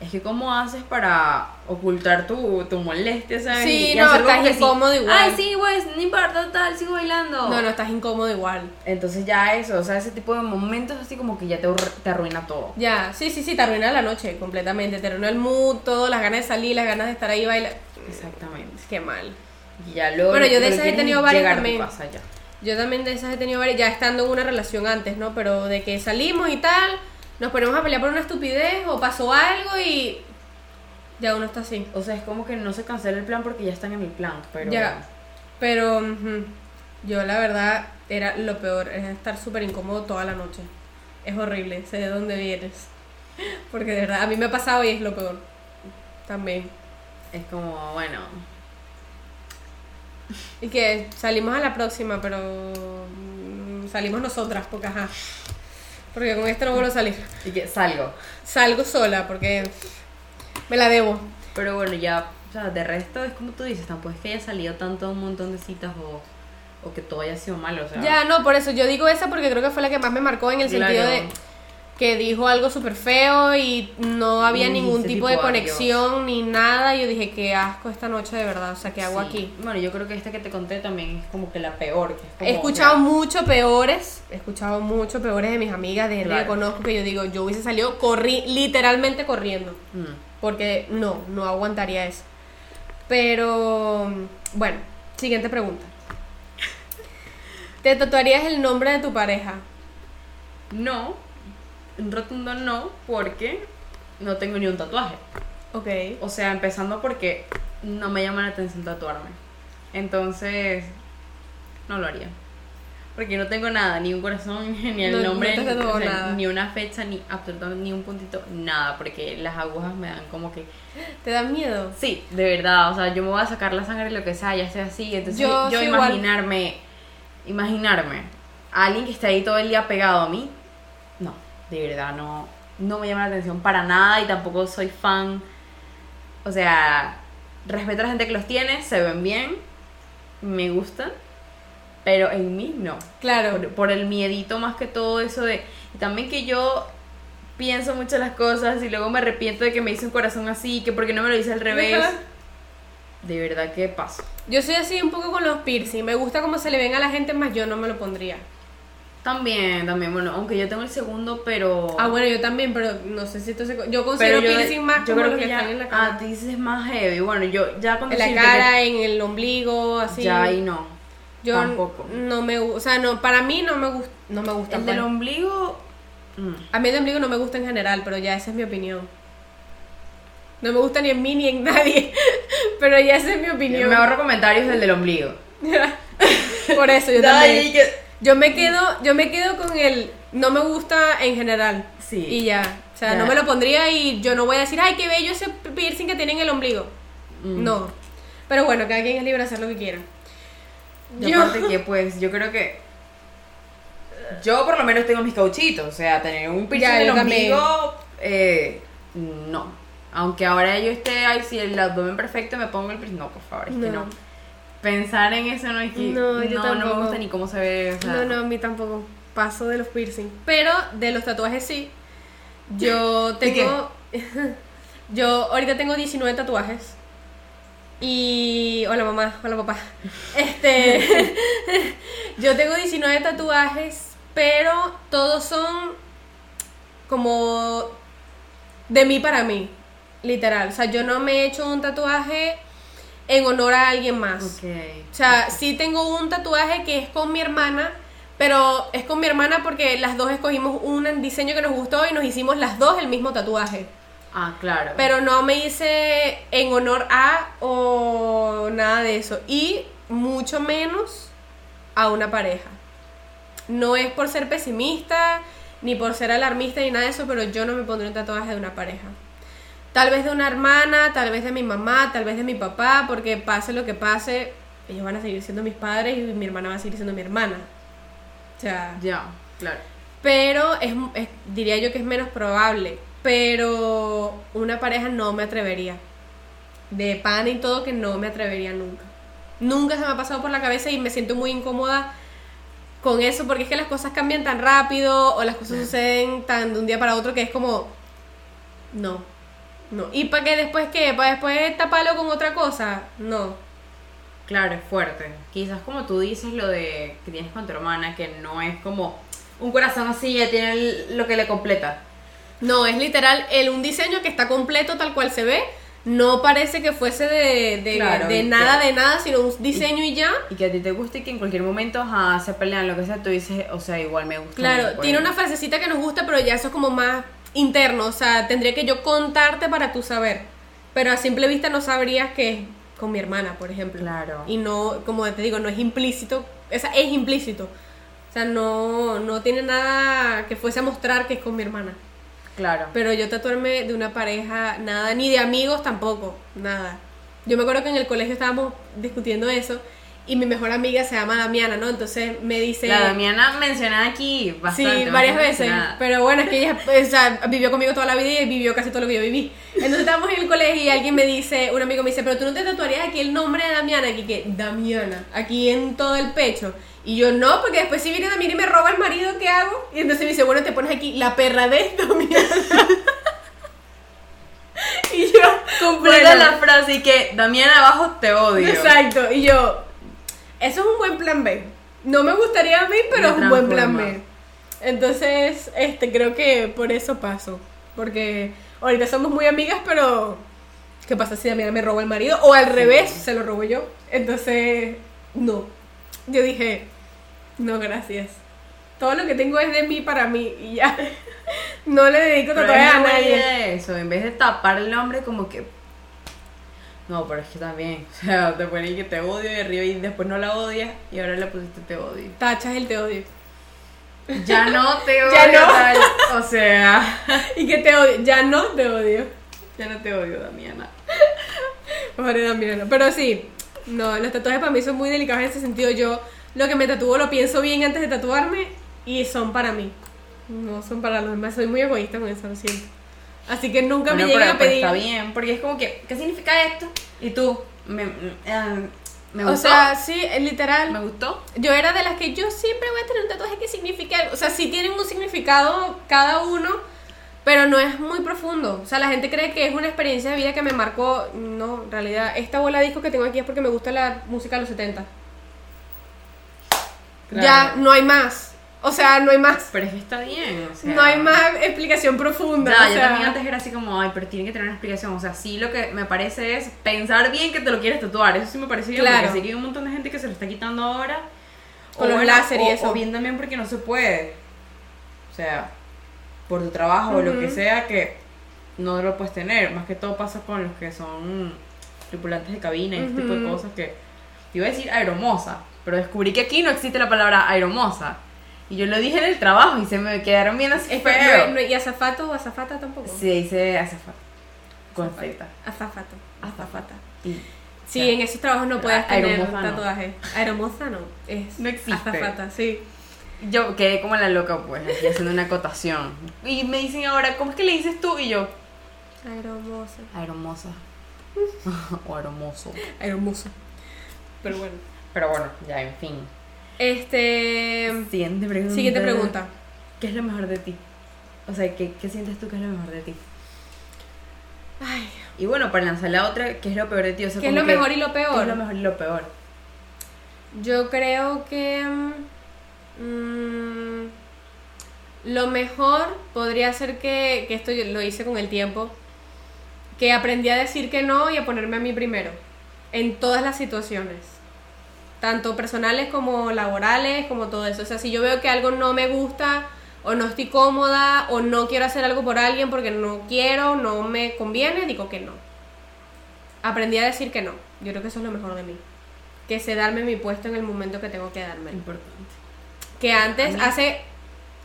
Es que cómo haces para ocultar tu, tu molestia, ¿sabes? Sí, Y no, estás sí, incómodo igual. Ay, sí, pues, no importa, tal, sigo bailando. No, no, estás incómodo igual. Entonces ya eso, o sea, ese tipo de momentos así como que ya te, te arruina todo. Ya, sí, sí, sí, te arruina la noche completamente. Te arruina el mood, todo, las ganas de salir, las ganas de estar ahí bailar. Exactamente. Qué mal. Y ya luego... Bueno, yo de lo esas he tenido varias también. Yo también de esas he tenido varias, ya estando en una relación antes, ¿no? Pero de que salimos y tal, nos ponemos a pelear por una estupidez o pasó algo y ya uno está así. O sea, es como que no se cancela el plan porque ya están en el plan, pero... Ya. Pero yo la verdad era lo peor, es estar súper incómodo toda la noche. Es horrible, sé de dónde vienes. [LAUGHS] Porque de verdad, a mí me ha pasado y es lo peor. También. Es como, bueno, Y que salimos a la próxima, pero mm, salimos nosotras, porque ajá. Porque con esto no vuelvo a salir. y que salgo. Salgo sola porque me la debo. Pero bueno, ya, o sea, de resto es como tú dices, tampoco es que haya salido tanto un montón de citas o, o que todo haya sido malo, o sea... Ya, no, por eso yo digo esa porque creo que fue la que más me marcó en el Claro. sentido de que dijo algo súper feo y no había ningún tipo tipo, de conexión ni nada. Y yo dije, qué asco esta noche de verdad, o sea, ¿qué hago Sí. aquí? Bueno, yo creo que esta que te conté también es como que la peor. Que es como, He escuchado mucho peores, he escuchado mucho peores de mis amigas, de gente que Claro. conozco que yo digo, yo hubiese salido corri literalmente corriendo. mm, Porque no, no aguantaría eso. Pero, bueno, siguiente pregunta. ¿Te tatuarías el nombre de tu pareja? No, un rotundo no, porque no tengo ni un tatuaje. Ok. O sea, empezando porque no me llama la atención tatuarme. Entonces, no lo haría. Porque no tengo nada, ni un corazón, [LAUGHS] ni el No- no nombre, o sea, ni una fecha, ni absolutamente ni un puntito, nada. Porque las agujas me dan como que. [GASPS] ¿Te da miedo? Sí, de verdad. O sea, yo me voy a sacar la sangre, lo que sea, ya sea así. Entonces, Yo yo, soy igual. imaginarme, imaginarme a alguien que esté ahí todo el día pegado a mí, de verdad, no, no me llama la atención para nada y tampoco soy fan. O sea, respeto a la gente que los tiene, se ven bien, me gustan, pero en mí no. Claro. Por, por el miedito más que todo eso de... Y también que yo pienso mucho las cosas y luego me arrepiento de que me hice un corazón así, que porque no me lo hice al revés. Ajá. De verdad que paso. Yo soy así un poco con los piercing. Me gusta cómo se le ven a la gente, más yo no me lo pondría. También, también, bueno, aunque yo tengo el segundo, pero... Ah, bueno, yo también, pero no sé si esto se... Yo pero considero yo, piercing más yo como creo los que, que, ya, están en la Ah, cara. tú dices más heavy. Bueno, yo ya cuando en la cara, en el ombligo, así. ya ahí no. yo tampoco. no me o sea, no, para mí no me gusta, no me gusta. El del ombligo... mm. A mí el ombligo no me gusta en general, pero ya esa es mi opinión. No me gusta ni en mí ni en nadie, [LAUGHS] pero ya esa es mi opinión. Me ahorro comentarios del del ombligo. [LAUGHS] Por eso yo también. Yo me quedo, yo me quedo con el no me gusta en general. Sí. Y ya. O sea, Ya. no me lo pondría y yo no voy a decir, ay, qué bello ese piercing que tiene en el ombligo. Mm. No. Pero bueno, cada quien es libre de hacer lo que quiera. Y Yo- aparte que [LAUGHS] pues yo creo que yo por lo menos tengo mis cauchitos, o sea, tener un piercing en el ombligo, eh, no. Aunque ahora yo esté, ay, si el abdomen perfecto me pongo el piercing, no, por favor, es que No. Pensar en eso no es que, No, yo no, no me tampoco. gusta ni cómo se ve, o sea, No, no, a mí tampoco. Paso de los piercing. Pero de los tatuajes sí. Yo [LAUGHS] tengo. [LAUGHS] yo ahorita tengo 19 tatuajes. Y. Hola mamá, hola papá. [LAUGHS] Este. yo tengo 19 tatuajes, pero todos son como de mí para mí. Literal. O sea, yo no me he hecho un tatuaje en honor a alguien más. Ok. O sea, sí tengo un tatuaje que es con mi hermana, pero es con mi hermana porque las dos escogimos un diseño que nos gustó y nos hicimos las dos el mismo tatuaje. Ah, claro. Pero no me hice en honor a o nada de eso. Y mucho menos a una pareja. No es por ser pesimista, ni por ser alarmista, ni nada de eso, pero yo no me pondré un tatuaje de una pareja. Tal vez de una hermana, tal vez de mi mamá, tal vez de mi papá, porque pase lo que pase, ellos van a seguir siendo mis padres y mi hermana va a seguir siendo mi hermana. O sea, Ya, claro. pero es, es- diría yo que es menos probable. Pero una pareja no me atrevería. De pan y todo que no me atrevería nunca. Nunca se me ha pasado por la cabeza y me siento muy incómoda con eso porque es que las cosas cambian tan rápido o las cosas suceden tan de un día para otro que es como no. No. ¿Y para que después qué? ¿Para después taparlo con otra cosa? No. Claro, es fuerte. Quizás como tú dices lo de que tienes con tu hermana, que no es como un corazón así, ya tiene el- lo que le completa. No, es literal el, un diseño que está completo tal cual se ve. No parece que fuese de, de, Claro, de y nada, que- de nada, sino un diseño y, ya. Y que a ti te guste y que en cualquier momento ajá, se pelean, lo que sea, tú dices, o sea, igual me gusta. Claro, tiene una frasecita que nos gusta, pero ya eso es como más interno. O sea, tendría que yo contarte para tú saber. Pero a simple vista no sabrías que es con mi hermana, por ejemplo. Claro. Y no, como te digo, no es implícito. Esa es implícito. O sea, no, no tiene nada que fuese a mostrar que es con mi hermana. Claro. Pero yo tatuarme de una pareja, nada, ni de amigos tampoco, nada. Yo me acuerdo que en el colegio estábamos discutiendo eso y mi mejor amiga se llama Damiana, ¿no? Entonces me dice... La Damiana mencionada aquí bastante. Sí, varias veces. mencionada. Pero bueno, es que ella o sea, vivió conmigo toda la vida y vivió casi todo lo que yo viví. Entonces estábamos en el colegio y alguien me dice, un amigo me dice, pero tú no te tatuarías aquí el nombre de Damiana, aquí que Damiana, aquí en todo el pecho. Y yo no, porque después si viene Damiana y me roba el marido, ¿qué hago? Y entonces me dice, bueno, te pones aquí la perra de Damiana. [LAUGHS] y yo, Completa bueno, la frase y que Damiana abajo te odio. Exacto, y yo, eso es un buen plan B. No me gustaría a mí, pero Me es un buen plan. B. Entonces, este, creo que por eso paso. Porque ahorita somos muy amigas, pero ¿qué pasa si Damiana me roba el marido? O al revés, se lo robo yo. Entonces, no. Yo dije, no, gracias. Todo lo que tengo es de mí para mí y ya. [LAUGHS] No le dedico es a nadie. eso, en vez de tapar el nombre como que... No, pero es que también, [LAUGHS] o sea, te ponen que te odio y arriba y después no la odias y ahora le pusiste te odio. Tachas el te odio. Ya no te [LAUGHS] odio. Ya no. tal. [LAUGHS] O sea, Y que te odio. Ya no te odio. ya no te odio, Damiana. Pobre Damiana. Pero sí, no, los tatuajes para mí son muy delicados en ese sentido. Yo lo que me tatúo lo pienso bien antes de tatuarme y son para mí. No son para los demás. Soy muy egoísta con eso, lo siento. Así que nunca me llegan a pero pedir. está bien, porque es como que, ¿qué significa esto? Y tú, me, eh, me O gustó, sea, sí, eh, literal. me gustó. Yo era de las que yo siempre voy a tener un tatuaje que signifique algo. O sea, sí tienen un significado cada uno, pero no es muy profundo. O sea, la gente cree que es una experiencia de vida que me marcó. No, en realidad, esta bola de disco que tengo aquí es porque me gusta la música de los 70. Claro. Ya, no hay más. O sea, no hay más. Pero es que está bien, o sea. No hay más explicación profunda. Ya, o yo sea, también antes era así como, ay, pero tiene que tener una explicación. O sea, sí lo que me parece es pensar bien que te lo quieres tatuar. Eso sí me parece bien. Claro. Porque sí que hay un montón de gente que se lo está quitando ahora. Con los láser y o- eso. O bien también porque no se puede. O sea, por tu trabajo o lo que sea que no lo puedes tener. Más que todo pasa con los que son tripulantes de cabina y este tipo de cosas que... Iba a decir aeromoza, pero descubrí que aquí no existe la palabra aeromoza. Y yo lo dije en el trabajo y se me quedaron bien así es que feo. no- no- ¿Y azafato o azafata tampoco? Se dice azafata. Con Z. Azafato. Azafata. Y Sí, Claro. en esos trabajos no puedes tener no. tatuaje. Aeromoza no. Es No existe. Azafata, sí. yo quedé como la loca, pues, aquí haciendo una acotación. Y me dicen ahora, ¿cómo es que le dices tú? Y yo, Aeromoza. aeromosa. [LAUGHS] o aeromoso. Aeromozo. Pero bueno. Pero bueno, ya, en fin. Este. Siguiente pregunta. Siguiente pregunta. ¿Qué es lo mejor de ti? O sea, ¿qué, qué sientes tú que es lo mejor de ti? Ay, Y bueno, para lanzar la otra, ¿qué es lo peor de ti? O sea, ¿Qué es lo que- mejor y lo ¿Qué es peor? lo mejor y lo peor? Yo creo que. mm, lo mejor podría ser que, que esto yo lo hice con el tiempo. Que aprendí a decir que no y a ponerme a mí primero. En todas las situaciones. Tanto personales como laborales, como todo eso. O sea, si yo veo que algo no me gusta, o no estoy cómoda, o no quiero hacer algo por alguien porque no quiero, no me conviene, digo que no. Aprendí a decir que no. Yo creo que eso es lo mejor de mí. Que sé darme mi puesto en el momento que tengo que darme. Importante. Que antes, mí- hace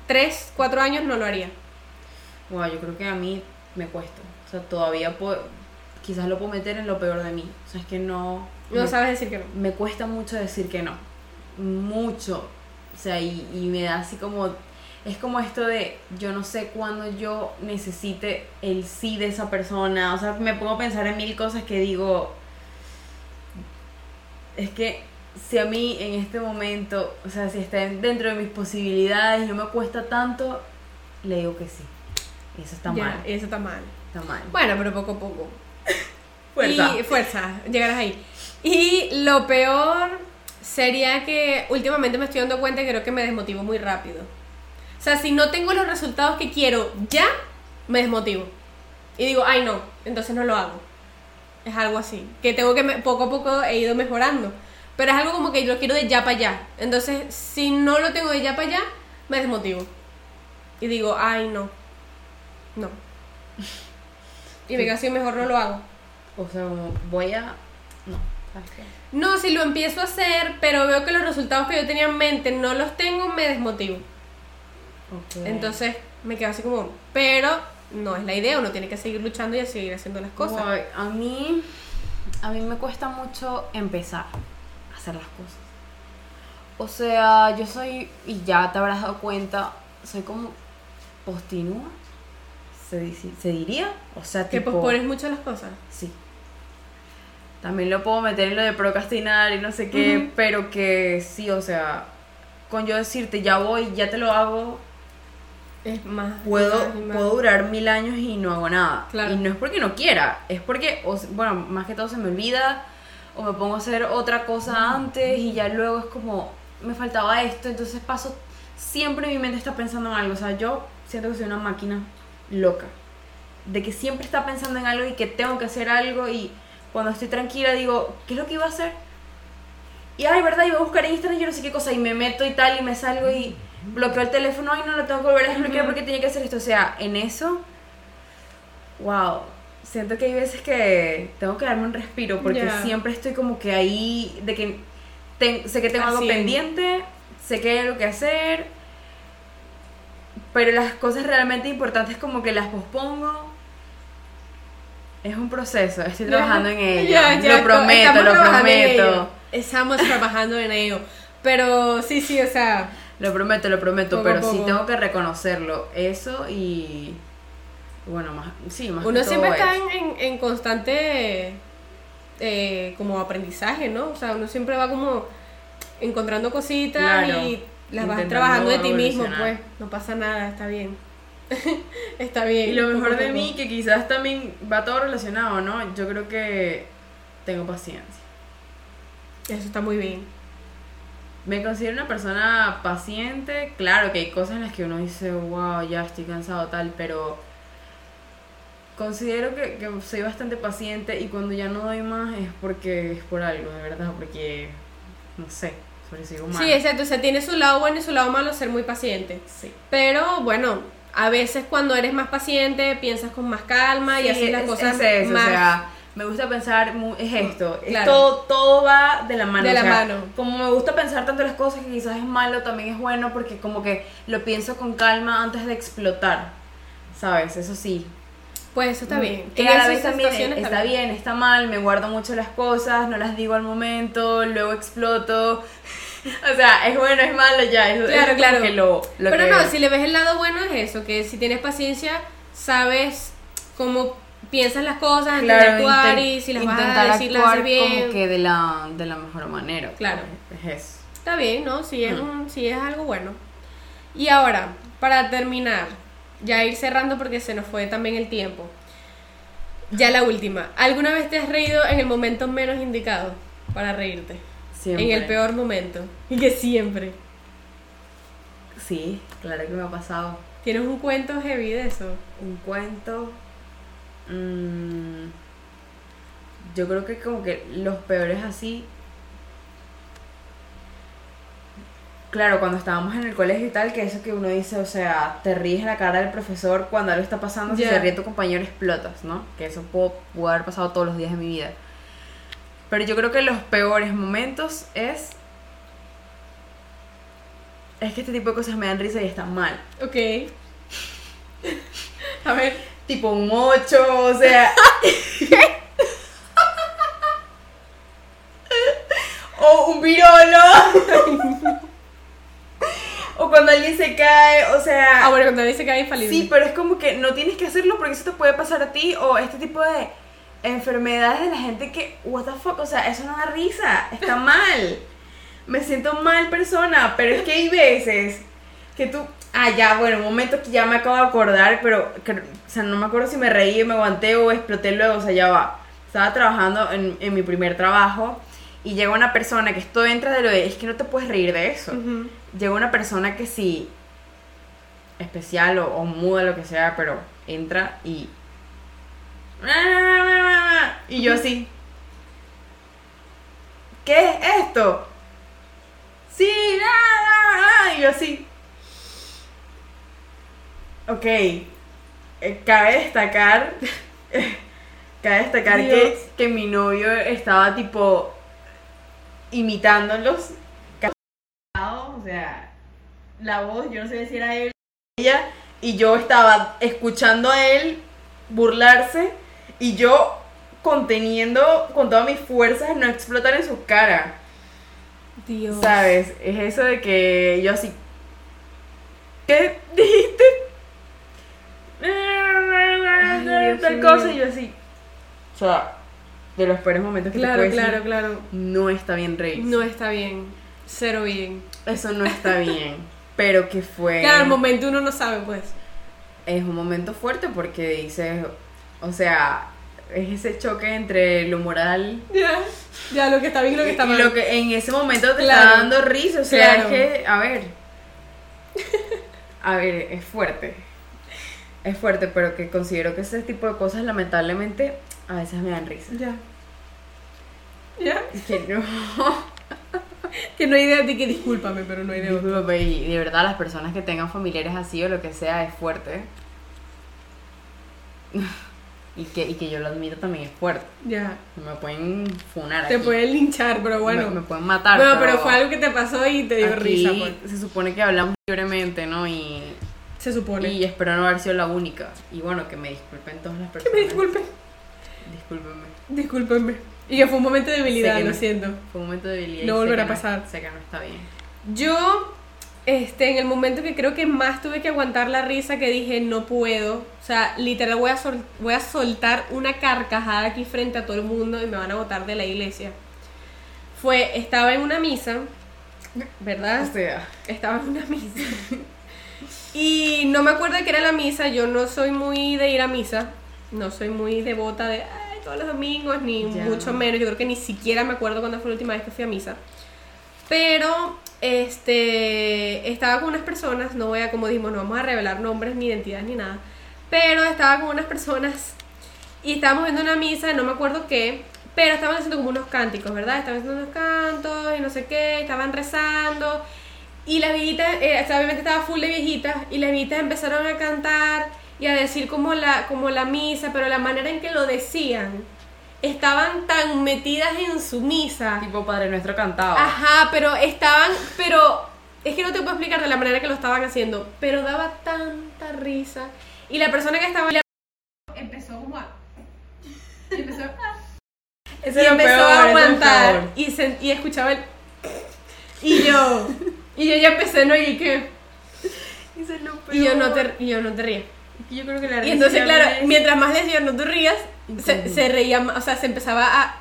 3, 4 años no lo haría. Wow, yo creo que a mí me cuesta. O sea, todavía puedo, quizás lo puedo meter en lo peor de mí. O sea, es que no... No me, sabes decir que no. me cuesta mucho decir que no. Mucho. O sea, y, y me da así como... Es como esto de, yo no sé cuándo yo necesite el sí de esa persona. O sea, me pongo a pensar en mil cosas que digo... Es que si a mí en este momento, o sea, si está dentro de mis posibilidades y no me cuesta tanto, le digo que sí. Eso está mal. Eso está mal. Está mal. Bueno, pero poco a poco. Fuerza. Y fuerza, llegarás ahí. Y lo peor sería que últimamente me estoy dando cuenta que creo que me desmotivo muy rápido. O sea, si no tengo los resultados que quiero ya, me desmotivo. Y digo, ay no, entonces no lo hago. Es algo así. Que tengo que, poco a poco he ido mejorando. Pero es algo como que yo lo quiero de ya para allá. Entonces, si no lo tengo de ya para allá, me desmotivo. Y digo, ay no. No. Y me casi mejor no lo hago. O sea, voy a. No. No, si lo empiezo a hacer, pero veo que los resultados que yo tenía en mente no los tengo, me desmotivo. Entonces me quedo así como, pero no es la idea, uno tiene que seguir luchando y seguir haciendo las cosas. A mí. A mí me cuesta mucho empezar a hacer las cosas. O sea, yo soy. Y ya te habrás dado cuenta, soy como. postinúa. ¿Se, dice- se diría? O sea, Que tipo. pospones mucho las cosas. Sí. También lo puedo meter en lo de procrastinar y no sé qué, Ujú. pero que sí, o sea, con yo decirte ya voy, ya te lo hago, Es más. puedo, más más. puedo durar mil años y no hago nada. Claro. Y no es porque no quiera, es porque, o bueno, más que todo se me olvida o me pongo a hacer otra cosa antes y ya luego es como, me faltaba esto, entonces paso, siempre mi mente está pensando en algo, o sea, yo siento que soy una máquina loca, de que siempre está pensando en algo y que tengo que hacer algo y cuando estoy tranquila digo, ¿qué es lo que iba a hacer? Y ay, ¿verdad? Iba a buscar en Instagram y yo no sé qué cosa y me meto y tal y me salgo y bloqueo el teléfono, ay, no lo tengo que volver a desbloquear Ujú. porque tenía que hacer esto. O sea, en eso, wow, siento que hay veces que tengo que darme un respiro porque Ya. siempre estoy como que ahí, de que ten- sé que tengo algo Así. pendiente, sé que hay algo que hacer, pero las cosas realmente importantes como que las pospongo. Es un proceso, estoy trabajando en ello. Ya, ya, lo prometo, lo prometo. Estamos trabajando en ello. Pero sí, sí, o sea, Lo prometo, lo prometo, Poco pero sí tengo que reconocerlo. Eso y. Bueno, más, sí, más que Uno todo siempre está en, en, constante eh, como aprendizaje, ¿no? O sea, uno siempre va como encontrando cositas Claro, y las vas trabajando de ti mismo, pues. No pasa nada, está bien. [LAUGHS] está bien. Y lo poco mejor de poco. mí, que quizás también va todo relacionado, ¿no? Yo creo que tengo paciencia. Eso está muy bien. Me considero una persona paciente. Claro que hay cosas en las que uno dice, wow, ya estoy cansado, tal, pero considero que, que soy bastante paciente y cuando ya no doy más es porque es por algo, de verdad, porque no sé, sobre soy. Sí, exacto. O sea, tiene su lado bueno y su lado malo ser muy paciente. Sí. Pero bueno, a veces cuando eres más paciente piensas con más calma y así las es- cosas es eso, más... o sea, me gusta pensar, es esto, es Claro. todo, todo va de la mano. De o la sea, mano. Como me gusta pensar tanto las cosas que quizás es malo, también es bueno porque como que lo pienso con calma antes de explotar, ¿sabes? Eso sí. Pues eso está bien. Que a la vez también situaciones está bien, está mal, me guardo mucho las cosas, no las digo al momento, luego exploto. O sea, es bueno, es malo ya. Claro, es como claro. que lo, lo Pero que- no, si le ves el lado bueno es eso, que si tienes paciencia, sabes cómo piensas las cosas Claro, actuar y si las vas a decir, las actuar bien. como que de la, de la mejor manera. Claro. Es eso. Está bien, ¿no? Si es, Mm. un, si es algo bueno. Y ahora, para terminar, ya ir cerrando porque se nos fue también el tiempo. Ya la última. ¿Alguna vez te has reído en el momento menos indicado para reírte? Siempre. En el peor momento. [LAUGHS] Y que siempre. Sí, claro que me ha pasado. ¿Tienes un cuento heavy de eso? Un cuento. mm, yo creo que como que los peores así. Claro, cuando estábamos en el colegio y tal, que eso que uno dice, o sea, te ríes en la cara del profesor cuando algo está pasando, si Ya. se ríe tu compañero explotas, ¿no? Que eso pudo, pudo haber pasado todos los días de mi vida. Pero yo creo que los peores momentos es. Es que este tipo de cosas me dan risa y están mal. Ok. [LAUGHS] A ver. Tipo un 8, o sea. [LAUGHS] o un virolo. o cuando alguien se cae, o sea. Ah, bueno, cuando dice que hay infalible. sí, pero es como que no tienes que hacerlo porque eso te puede pasar a ti. O este tipo de enfermedades de la gente que, what the fuck, o sea, eso no da risa, está [LAUGHS] mal. Me siento mal persona, pero es que hay veces que tú, ah, ya, bueno, un momento que ya me acabo de acordar, pero, que- o sea, no me acuerdo si me reí, me aguanté o exploté luego, o sea, ya va. Estaba trabajando en, en mi primer trabajo y llega una persona que esto entra de lo de, es que no te puedes reír de eso. Ujú. Llega una persona que sí, especial o, o muda, lo que sea, pero entra y... Y yo así. ¿Qué es esto? Sí, nada, y yo así. Ok. eh, cabe destacar. [LAUGHS] cabe destacar que, que mi novio estaba tipo imitándolos. O sea, la voz, yo no sé si era él ella, y yo estaba escuchando a él burlarse y yo conteniendo con todas mis fuerzas no explotar en su cara. Dios. ¿Sabes? Es eso de que yo así. ¿Qué dijiste? Dios Tal cosa y yo así. O sea, de los peores momentos que te Claro, puedo claro, decir, claro. no está bien reír. No está bien. Cero bien. Eso no está [LAUGHS] bien. Pero que fue. Claro, al momento uno no sabe, pues. es un momento fuerte porque dices, o sea, es ese choque entre lo moral Ya. Ya, lo que está bien y lo que está y mal. lo que en ese momento te Claro. está dando risa, o sea, Claro. es que, a ver, a ver, es fuerte, es fuerte, pero que considero que ese tipo de cosas lamentablemente a veces me dan risa. Ya. Ya. Y que no, [LAUGHS] Que no hay idea de que discúlpame, pero no hay de otra. discúlpame, y de verdad las personas que tengan familiares así o lo que sea es fuerte. Y que, y que yo lo admito también es fuerte. Ya. Me pueden funar Te aquí. pueden linchar, pero bueno. me, me pueden matar. bueno, pero fue algo que te pasó y te dio aquí risa, pues. Se supone que hablamos libremente, ¿no? Y, Se supone. y espero no haber sido la única. Y bueno, que me disculpen todas las Que personas. me disculpen. Discúlpenme. Discúlpenme. Y que fue un momento de debilidad, que lo siento. Fue un momento de debilidad. No volverá que a pasar. Sé que no está bien. Yo, este, en el momento que creo que más tuve que aguantar la risa, que dije, no puedo. O sea, literal voy a, sol- voy a soltar una carcajada aquí frente a todo el mundo y me van a botar de la iglesia. Fue, estaba en una misa, ¿verdad? sea, Estaba en una misa. Y no me acuerdo de qué era la misa, yo no soy muy de ir a misa, no soy muy devota de "Ay, todos los domingos, ni Ya. mucho menos, yo creo que ni siquiera me acuerdo cuándo fue la última vez que fui a misa. Pero, este, estaba con unas personas, no voy a, como dijimos, no vamos a revelar nombres, ni identidades, ni nada, pero estaba con unas personas y estábamos viendo una misa, no me acuerdo qué, pero estaban haciendo como unos cánticos, ¿verdad? Estaban haciendo unos cantos y no sé qué, estaban rezando. Y las viejitas, eh, obviamente estaba full de viejitas, y las viejitas empezaron a cantar y a decir como la, como la misa, pero la manera en que lo decían, estaban tan metidas en su misa. tipo Padre Nuestro cantado. Ajá, pero estaban, pero es que no te puedo explicar de la manera que lo estaban haciendo, pero daba tanta risa. Y la persona que estaba empezó como a... y empezó, [LAUGHS] Eso y empezó peor, a es aguantar y, se- y escuchaba el... [LAUGHS] Y yo, y yo ya empecé, ¿no? Y que... Y yo no te, y yo no te rías. Yo creo que la Y risa entonces, ya claro, es- mientras más le decía no te rías, se, reía, más, o sea, se empezaba a,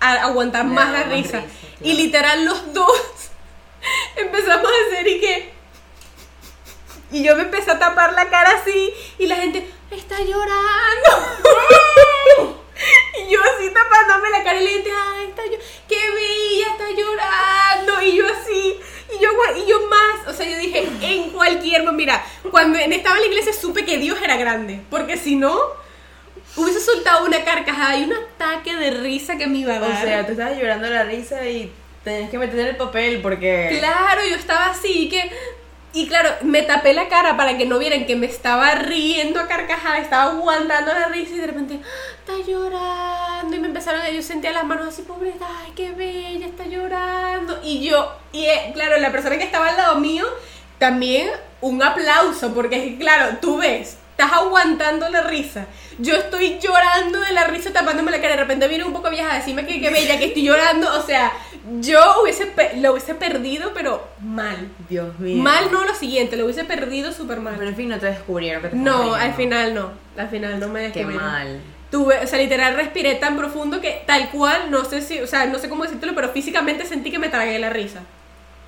a aguantar más la más risa. risa, Y literal los dos [LAUGHS] empezamos a hacer y que... Y yo me empecé a tapar la cara así y la gente está llorando. [LAUGHS] [LAUGHS] y yo así tapándome la cara y la gente, ay, está llorando, qué bella, está llorando. Y yo así, y yo, y yo más, o sea, yo dije, en cualquier, mo- mira, cuando estaba en la iglesia supe que Dios era grande, porque si no, hubiese soltado una carcajada y un ataque de risa que me iba a O dar. sea, tú estabas llorando la risa y tenías que meter el papel porque. Claro, yo estaba así que. Y claro, me tapé la cara para que no vieran que me estaba riendo a carcajada, estaba aguantando la risa y de repente, "Ah, está llorando. Y me empezaron a. Yo sentía las manos así, pobre, ay, qué bella, está llorando. Y yo, y eh, claro, la persona que estaba al lado mío, también un aplauso, porque claro, tú ves, estás aguantando la risa. Yo estoy llorando de la risa tapándome la cara. De repente viene un poco vieja a decirme que qué bella, que estoy llorando. O sea, yo hubiese lo hubiese perdido, pero mal. Dios mío. Mal no lo siguiente, lo hubiese perdido súper mal. Pero en fin, no te descubrieron que te No, al final no. Al final no me Qué descubrieron. mal. Tuve, o sea, literal respiré tan profundo que tal cual, no sé si, o sea, no sé cómo decírtelo, pero físicamente sentí que me tragué la risa.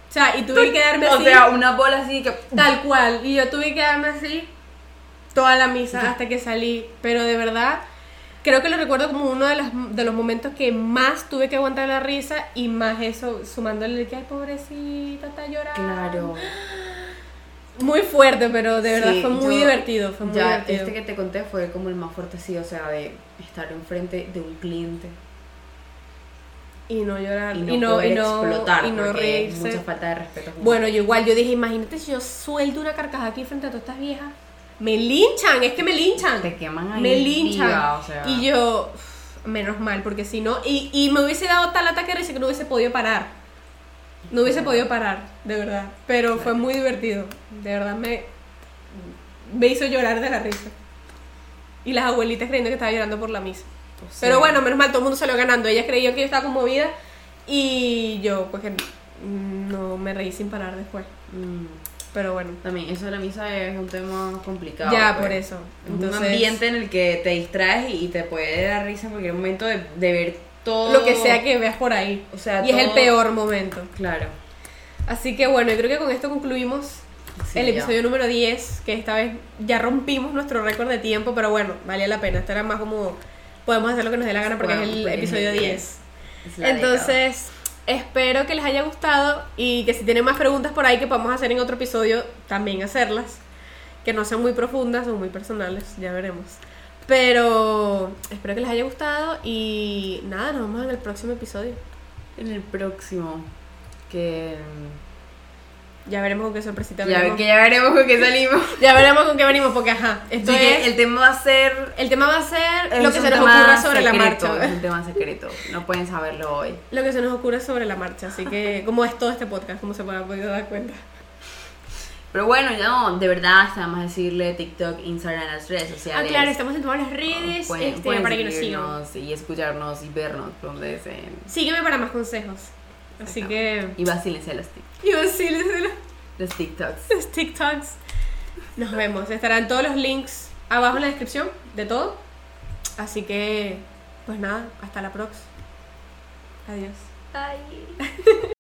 O sea, y tuve que quedarme O así. sea, una bola así que. Tal cual. Y yo tuve que quedarme así toda la misa hasta que salí. Pero de verdad, creo que lo recuerdo como uno de, las, de los momentos que más tuve que aguantar la risa y más eso, sumándole que, ay, pobrecita, está llorando. Claro. [GASPS] Muy fuerte, pero de verdad Sí, fue muy yo- divertido. Fue muy ya, divertido. este que te conté fue como el más fuerte, sí, o sea, de estar enfrente de un cliente Y no llorar. y no, y no, poder y no, explotar, y no reírse. mucha falta de respeto. Bueno, yo igual, yo dije, imagínate si yo suelto una carcajada aquí frente a todas estas viejas. Me linchan, es que me linchan. te queman ahí me linchan. viva, o sea. Y yo, menos mal, porque si no, y, y me hubiese dado tal ataque de risa que no hubiese podido parar. No hubiese podido parar, de verdad. Pero fue muy divertido. De verdad me, me hizo llorar de la risa. Y las abuelitas creyendo que estaba llorando por la misa. o sea, Pero bueno, menos mal, todo el mundo salió ganando. Ellas creían que yo estaba conmovida y yo, pues que no me reí sin parar después. mm, Pero bueno, también, eso de la misa es un tema complicado. ya pues. por eso. Es Entonces, un ambiente en el que te distraes y, te puede dar risa en cualquier momento de, de ver todo. lo que sea que veas por ahí. O sea, y es el todo- peor momento. Claro. Así que bueno, yo creo que con esto concluimos Sí, el ya. episodio número 10, que esta vez ya rompimos nuestro récord de tiempo, pero bueno, valía la pena. Esto era más como podemos hacer lo que nos dé la gana porque Bueno, es el porque episodio el 10. Es la Entonces, espero que les haya gustado y que si tienen más preguntas por ahí que podamos hacer en otro episodio, también hacerlas. Que no sean muy profundas o muy personales, ya veremos. Pero espero que les haya gustado y nada, nos vemos en el próximo episodio. En el próximo. Que. Ya veremos con qué sorpresita Ya, que ya veremos con qué [LAUGHS] salimos. Ya veremos con qué venimos, porque ajá, esto es... el tema va a ser. El tema va a ser lo que se nos ocurra sobre la marcha. Es un tema secreto. No pueden saberlo hoy. Lo que se nos ocurre sobre la marcha, así que como es todo este podcast, como se puede podido dar cuenta. Pero bueno, ya no, de verdad, está más decirle TikTok, Instagram, las redes Ah, sociales. claro, estamos en todas las redes, Pueden- este, pueden para que nos sigan. Y escucharnos y vernos donde deseen. Sígueme para más consejos. Así que... Y va a silenciar los tics. Y vacílenselo. Los TikToks. los TikToks. Nos vemos. Estarán todos los links abajo en la descripción de todo. Así que, pues nada, hasta la próxima. Adiós. Ay. [LAUGHS]